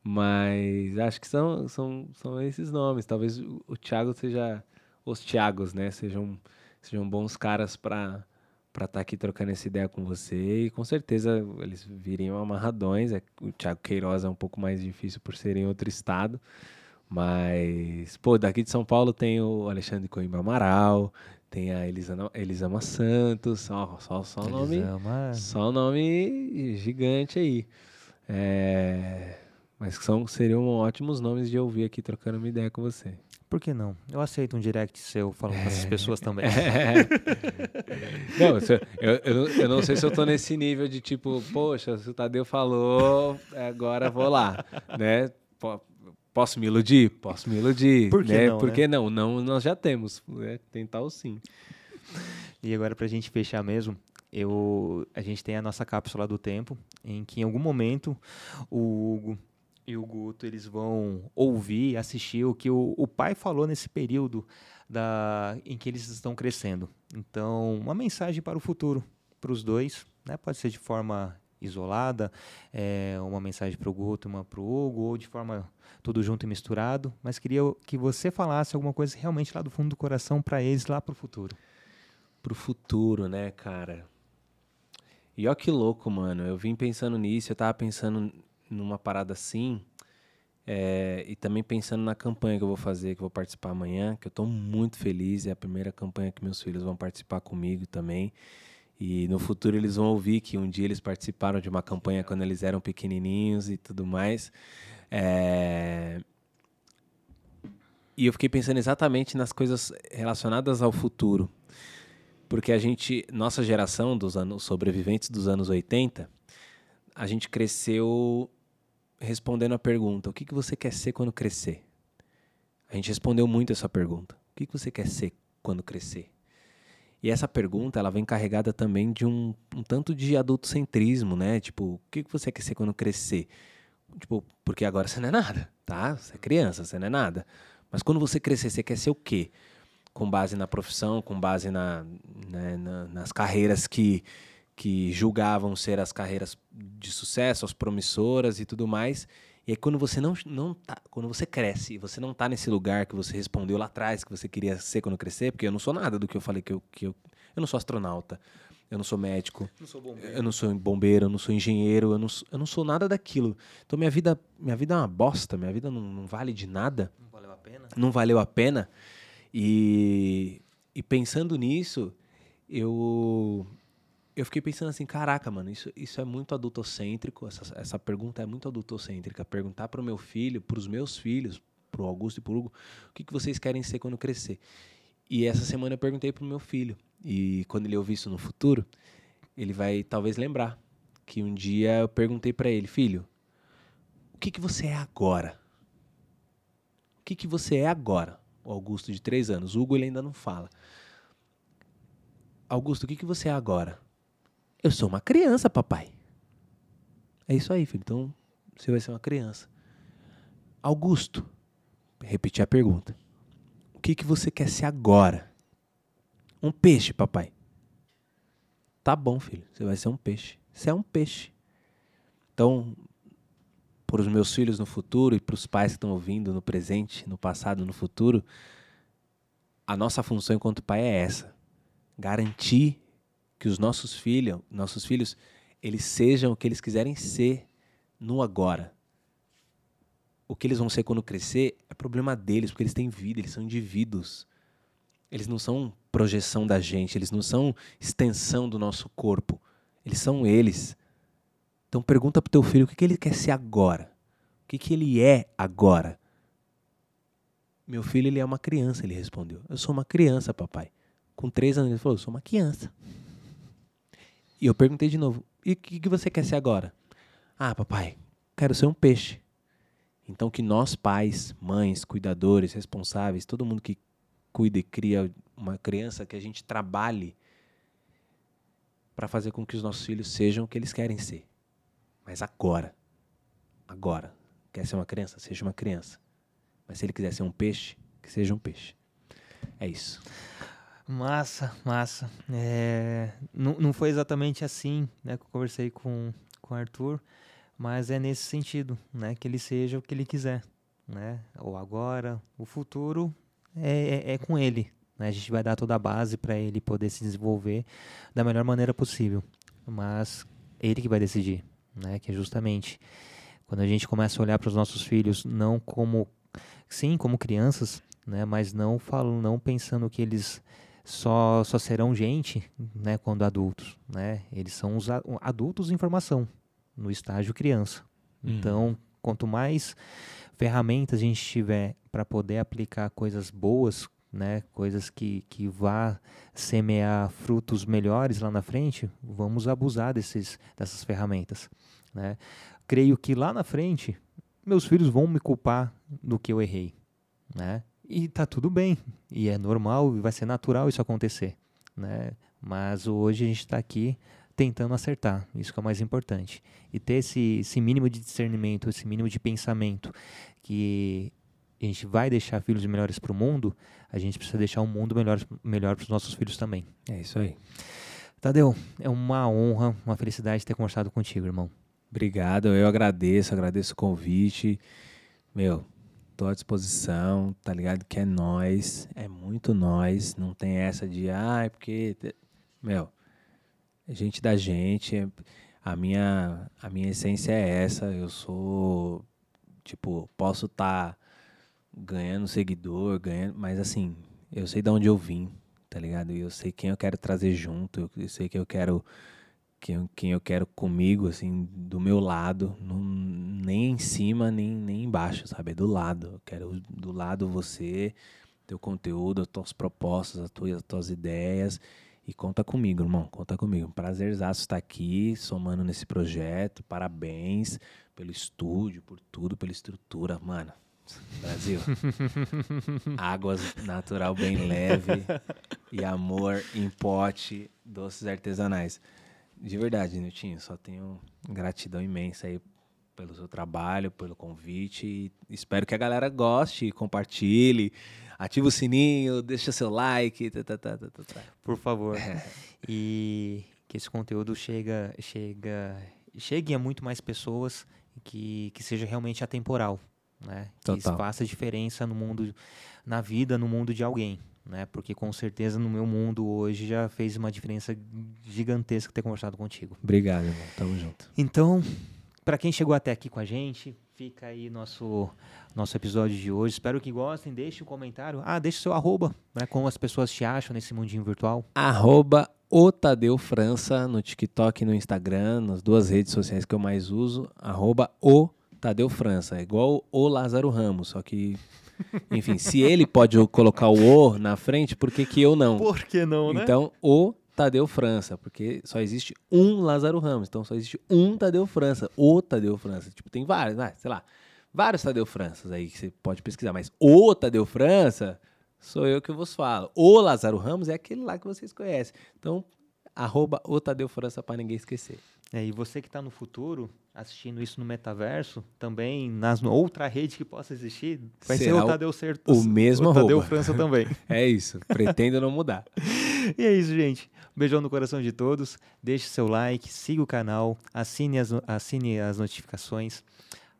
Mas acho que são, são, são esses nomes. Talvez o, o Thiago seja. Os Thiagos, né? Sejam, sejam bons caras para para estar aqui trocando essa ideia com você. E com certeza eles viriam amarradões. É, o Thiago Queiroz é um pouco mais difícil por ser em outro estado. Mas, pô, daqui de São Paulo tem o Alexandre Coimbra Amaral, tem a Elisama, Elisama Santos, só, só, só o nome. Elisama. Só nome gigante aí. É, Mas que são, seriam ótimos nomes de ouvir aqui trocando uma ideia com você. Por que não? Eu aceito um direct seu falando com essas pessoas também. não, se eu, eu, eu não- não sei se eu tô nesse nível de tipo, poxa, se o Tadeu falou, agora vou lá, né? Po- Posso me iludir? Posso me iludir. Por que né? não, Por né? que não? Não, nós já temos. Né? Tentar o sim. E agora, pra gente fechar mesmo, eu, a gente tem a nossa cápsula do tempo, em que em algum momento o Hugo e o Guto eles vão ouvir, assistir o que o, o pai falou nesse período da, em que eles estão crescendo. Então, uma mensagem para o futuro, para os dois, né? pode ser de forma isolada, é, uma mensagem para o Guto, uma para o Hugo, ou de forma tudo junto e misturado, mas queria que você falasse alguma coisa realmente lá do fundo do coração para eles lá para o futuro. Pro futuro, né, cara? E ó que louco, mano. Eu vim pensando nisso, eu tava pensando numa parada assim. É, e também pensando na campanha que eu vou fazer, que eu vou participar amanhã, que eu estou muito feliz. É a primeira campanha que meus filhos vão participar comigo também. E no futuro eles vão ouvir que um dia eles participaram de uma campanha quando eles eram pequenininhos e tudo mais. É... E eu fiquei pensando exatamente nas coisas relacionadas ao futuro. Porque a gente, nossa geração dos anos sobreviventes dos anos 80, a gente cresceu respondendo a pergunta: o que, que você quer ser quando crescer? A gente respondeu muito essa pergunta. O que, que você quer ser quando crescer? E essa pergunta, ela vem carregada também de um, um tanto de adultocentrismo, né? Tipo, o que, que você quer ser quando crescer? Tipo, porque agora você não é nada, tá? Você é criança, você não é nada. Mas quando você crescer, você quer ser o quê? Com base na profissão, com base na, né, na, nas carreiras que, que julgavam ser as carreiras de sucesso, as promissoras e tudo mais. E aí quando você não, não tá, quando você cresce você não tá nesse lugar que você respondeu lá atrás que você queria ser quando crescer, porque eu não sou nada do que eu falei que eu, que eu, eu não sou astronauta, eu não sou médico, não sou eu não sou bombeiro, eu não sou engenheiro, eu não, eu não sou nada daquilo. Então minha vida, minha vida é uma bosta, minha vida não, não vale de nada. Não valeu a pena? Não valeu a pena. E, e pensando nisso, eu eu fiquei pensando assim, caraca, mano, isso, isso é muito adultocêntrico, essa, essa pergunta é muito adultocêntrica. Perguntar para o meu filho, para os meus filhos, para o Augusto e para o Hugo, o que, que vocês querem ser quando crescer? E essa semana eu perguntei para o meu filho, e quando ele ouvir isso no futuro, ele vai talvez lembrar que um dia eu perguntei para ele, filho, o que, que você é agora? O que, que você é agora? O Augusto de três anos, o Hugo ele ainda não fala. Augusto, o que, que você é agora? Eu sou uma criança, papai. É isso aí, filho. Então, você vai ser uma criança. Augusto, repetir a pergunta. O que, que você quer ser agora? Um peixe, papai. Tá bom, filho. Você vai ser um peixe. Você é um peixe. Então, para os meus filhos no futuro e para os pais que estão ouvindo no presente, no passado, no futuro, a nossa função enquanto pai é essa: garantir que os nossos filhos, nossos filhos, eles sejam o que eles quiserem ser no agora. O que eles vão ser quando crescer é problema deles, porque eles têm vida, eles são indivíduos. Eles não são projeção da gente, eles não são extensão do nosso corpo. Eles são eles. Então pergunta pro teu filho o que, que ele quer ser agora. O que, que ele é agora. Meu filho, ele é uma criança, ele respondeu. Eu sou uma criança, papai. Com três anos, ele falou, eu sou uma criança. E eu perguntei de novo: e o que, que você quer ser agora? Ah, papai, quero ser um peixe. Então, que nós, pais, mães, cuidadores, responsáveis, todo mundo que cuida e cria uma criança, que a gente trabalhe para fazer com que os nossos filhos sejam o que eles querem ser. Mas agora. Agora. Quer ser uma criança? Seja uma criança. Mas se ele quiser ser um peixe, que seja um peixe. É isso. Massa, massa. É, não, não foi exatamente assim né, que eu conversei com, com o Arthur, mas é nesse sentido, né? Que ele seja o que ele quiser, né? Ou agora, o futuro é, é, é com ele. Né? A gente vai dar toda a base para ele poder se desenvolver da melhor maneira possível, mas ele que vai decidir, né? Que é justamente quando a gente começa a olhar para os nossos filhos não como, sim, como crianças, né? Mas não falando, não pensando que eles só, só serão gente né, quando adultos. Né? Eles são os adultos em formação, no estágio criança. Uhum. Então, quanto mais ferramentas a gente tiver para poder aplicar coisas boas, né, coisas que, que vá semear frutos melhores lá na frente, vamos abusar desses, dessas ferramentas. Né? Creio que lá na frente, meus filhos vão me culpar do que eu errei. Né? E tá tudo bem. E é normal, e vai ser natural isso acontecer. Né? Mas hoje a gente está aqui tentando acertar. Isso que é o mais importante. E ter esse, esse mínimo de discernimento, esse mínimo de pensamento que a gente vai deixar filhos melhores para o mundo, a gente precisa deixar um mundo melhor, melhor para os nossos filhos também. É isso aí. Tadeu, é uma honra, uma felicidade ter conversado contigo, irmão. Obrigado, eu agradeço, agradeço o convite. Meu, Tô à disposição, tá ligado? Que é nós, é muito nós. Não tem essa de, ah, é porque. Meu, é gente da gente. A minha, a minha essência é essa. Eu sou Tipo, posso estar tá ganhando seguidor, ganhando, mas assim, eu sei de onde eu vim, tá ligado? E eu sei quem eu quero trazer junto, eu sei que eu quero quem, quem eu quero comigo, assim, do meu lado, não, nem em cima, nem, nem embaixo, sabe? É do lado. Eu quero do lado você, teu conteúdo, as tuas propostas, as tuas, as tuas ideias. E conta comigo, irmão, conta comigo. Prazerzaço estar aqui, somando nesse projeto. Parabéns pelo estúdio, por tudo, pela estrutura. Mano, Brasil. Águas natural bem leve e amor em pote, doces artesanais. De verdade, Niltinho, só tenho gratidão imensa aí pelo seu trabalho, pelo convite. E espero que a galera goste, compartilhe, ative o sininho, deixa seu like. Tá, tá, tá, tá, tá. tá. Por favor. É. E que esse conteúdo chega, chega, chegue a muito mais pessoas que, que seja realmente atemporal, né? Que faça diferença no mundo, na vida, no mundo de alguém né? Porque com certeza no meu mundo hoje já fez uma diferença gigantesca ter conversado contigo. Obrigado, irmão. Tamo junto. Então, para quem chegou até aqui com a gente, fica aí nosso nosso episódio de hoje. Espero que gostem. Deixe um comentário. Ah, deixe seu arroba, né? Como as pessoas te acham nesse mundinho virtual. Arroba o Tadeu França no TikTok e no Instagram, nas duas redes sociais que eu mais uso. Arroba o Tadeu França. É igual o Lázaro Ramos, só que enfim, se ele pode colocar o O na frente, por que, que eu não? Por que não, né? Então, o Tadeu França, porque só existe um Lázaro Ramos, então só existe um Tadeu França, o Tadeu França. Tipo, tem vários, né? sei lá, vários Tadeu Franças aí que você pode pesquisar, mas o Tadeu França sou eu que vos falo. O Lázaro Ramos é aquele lá que vocês conhecem. Então, arroba o Tadeu França para ninguém esquecer. É, e você que está no futuro, assistindo isso no metaverso, também nas outra rede que possa existir, vai Será ser o Tadeu Certo. O mesmo o Tadeu. França também. é isso, pretendo não mudar. e é isso, gente. beijão no coração de todos. Deixe seu like, siga o canal, assine as, assine as notificações.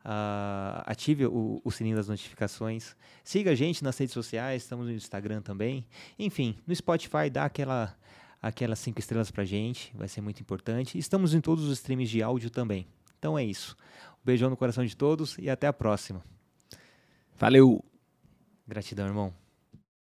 Uh, ative o, o, sininho das notificações. Siga a gente nas redes sociais, estamos no Instagram também. Enfim, no Spotify dá aquela aquelas cinco estrelas pra gente, vai ser muito importante. Estamos em todos os streams de áudio também. Então é isso. Um beijão no coração de todos e até a próxima. Valeu! Gratidão, irmão.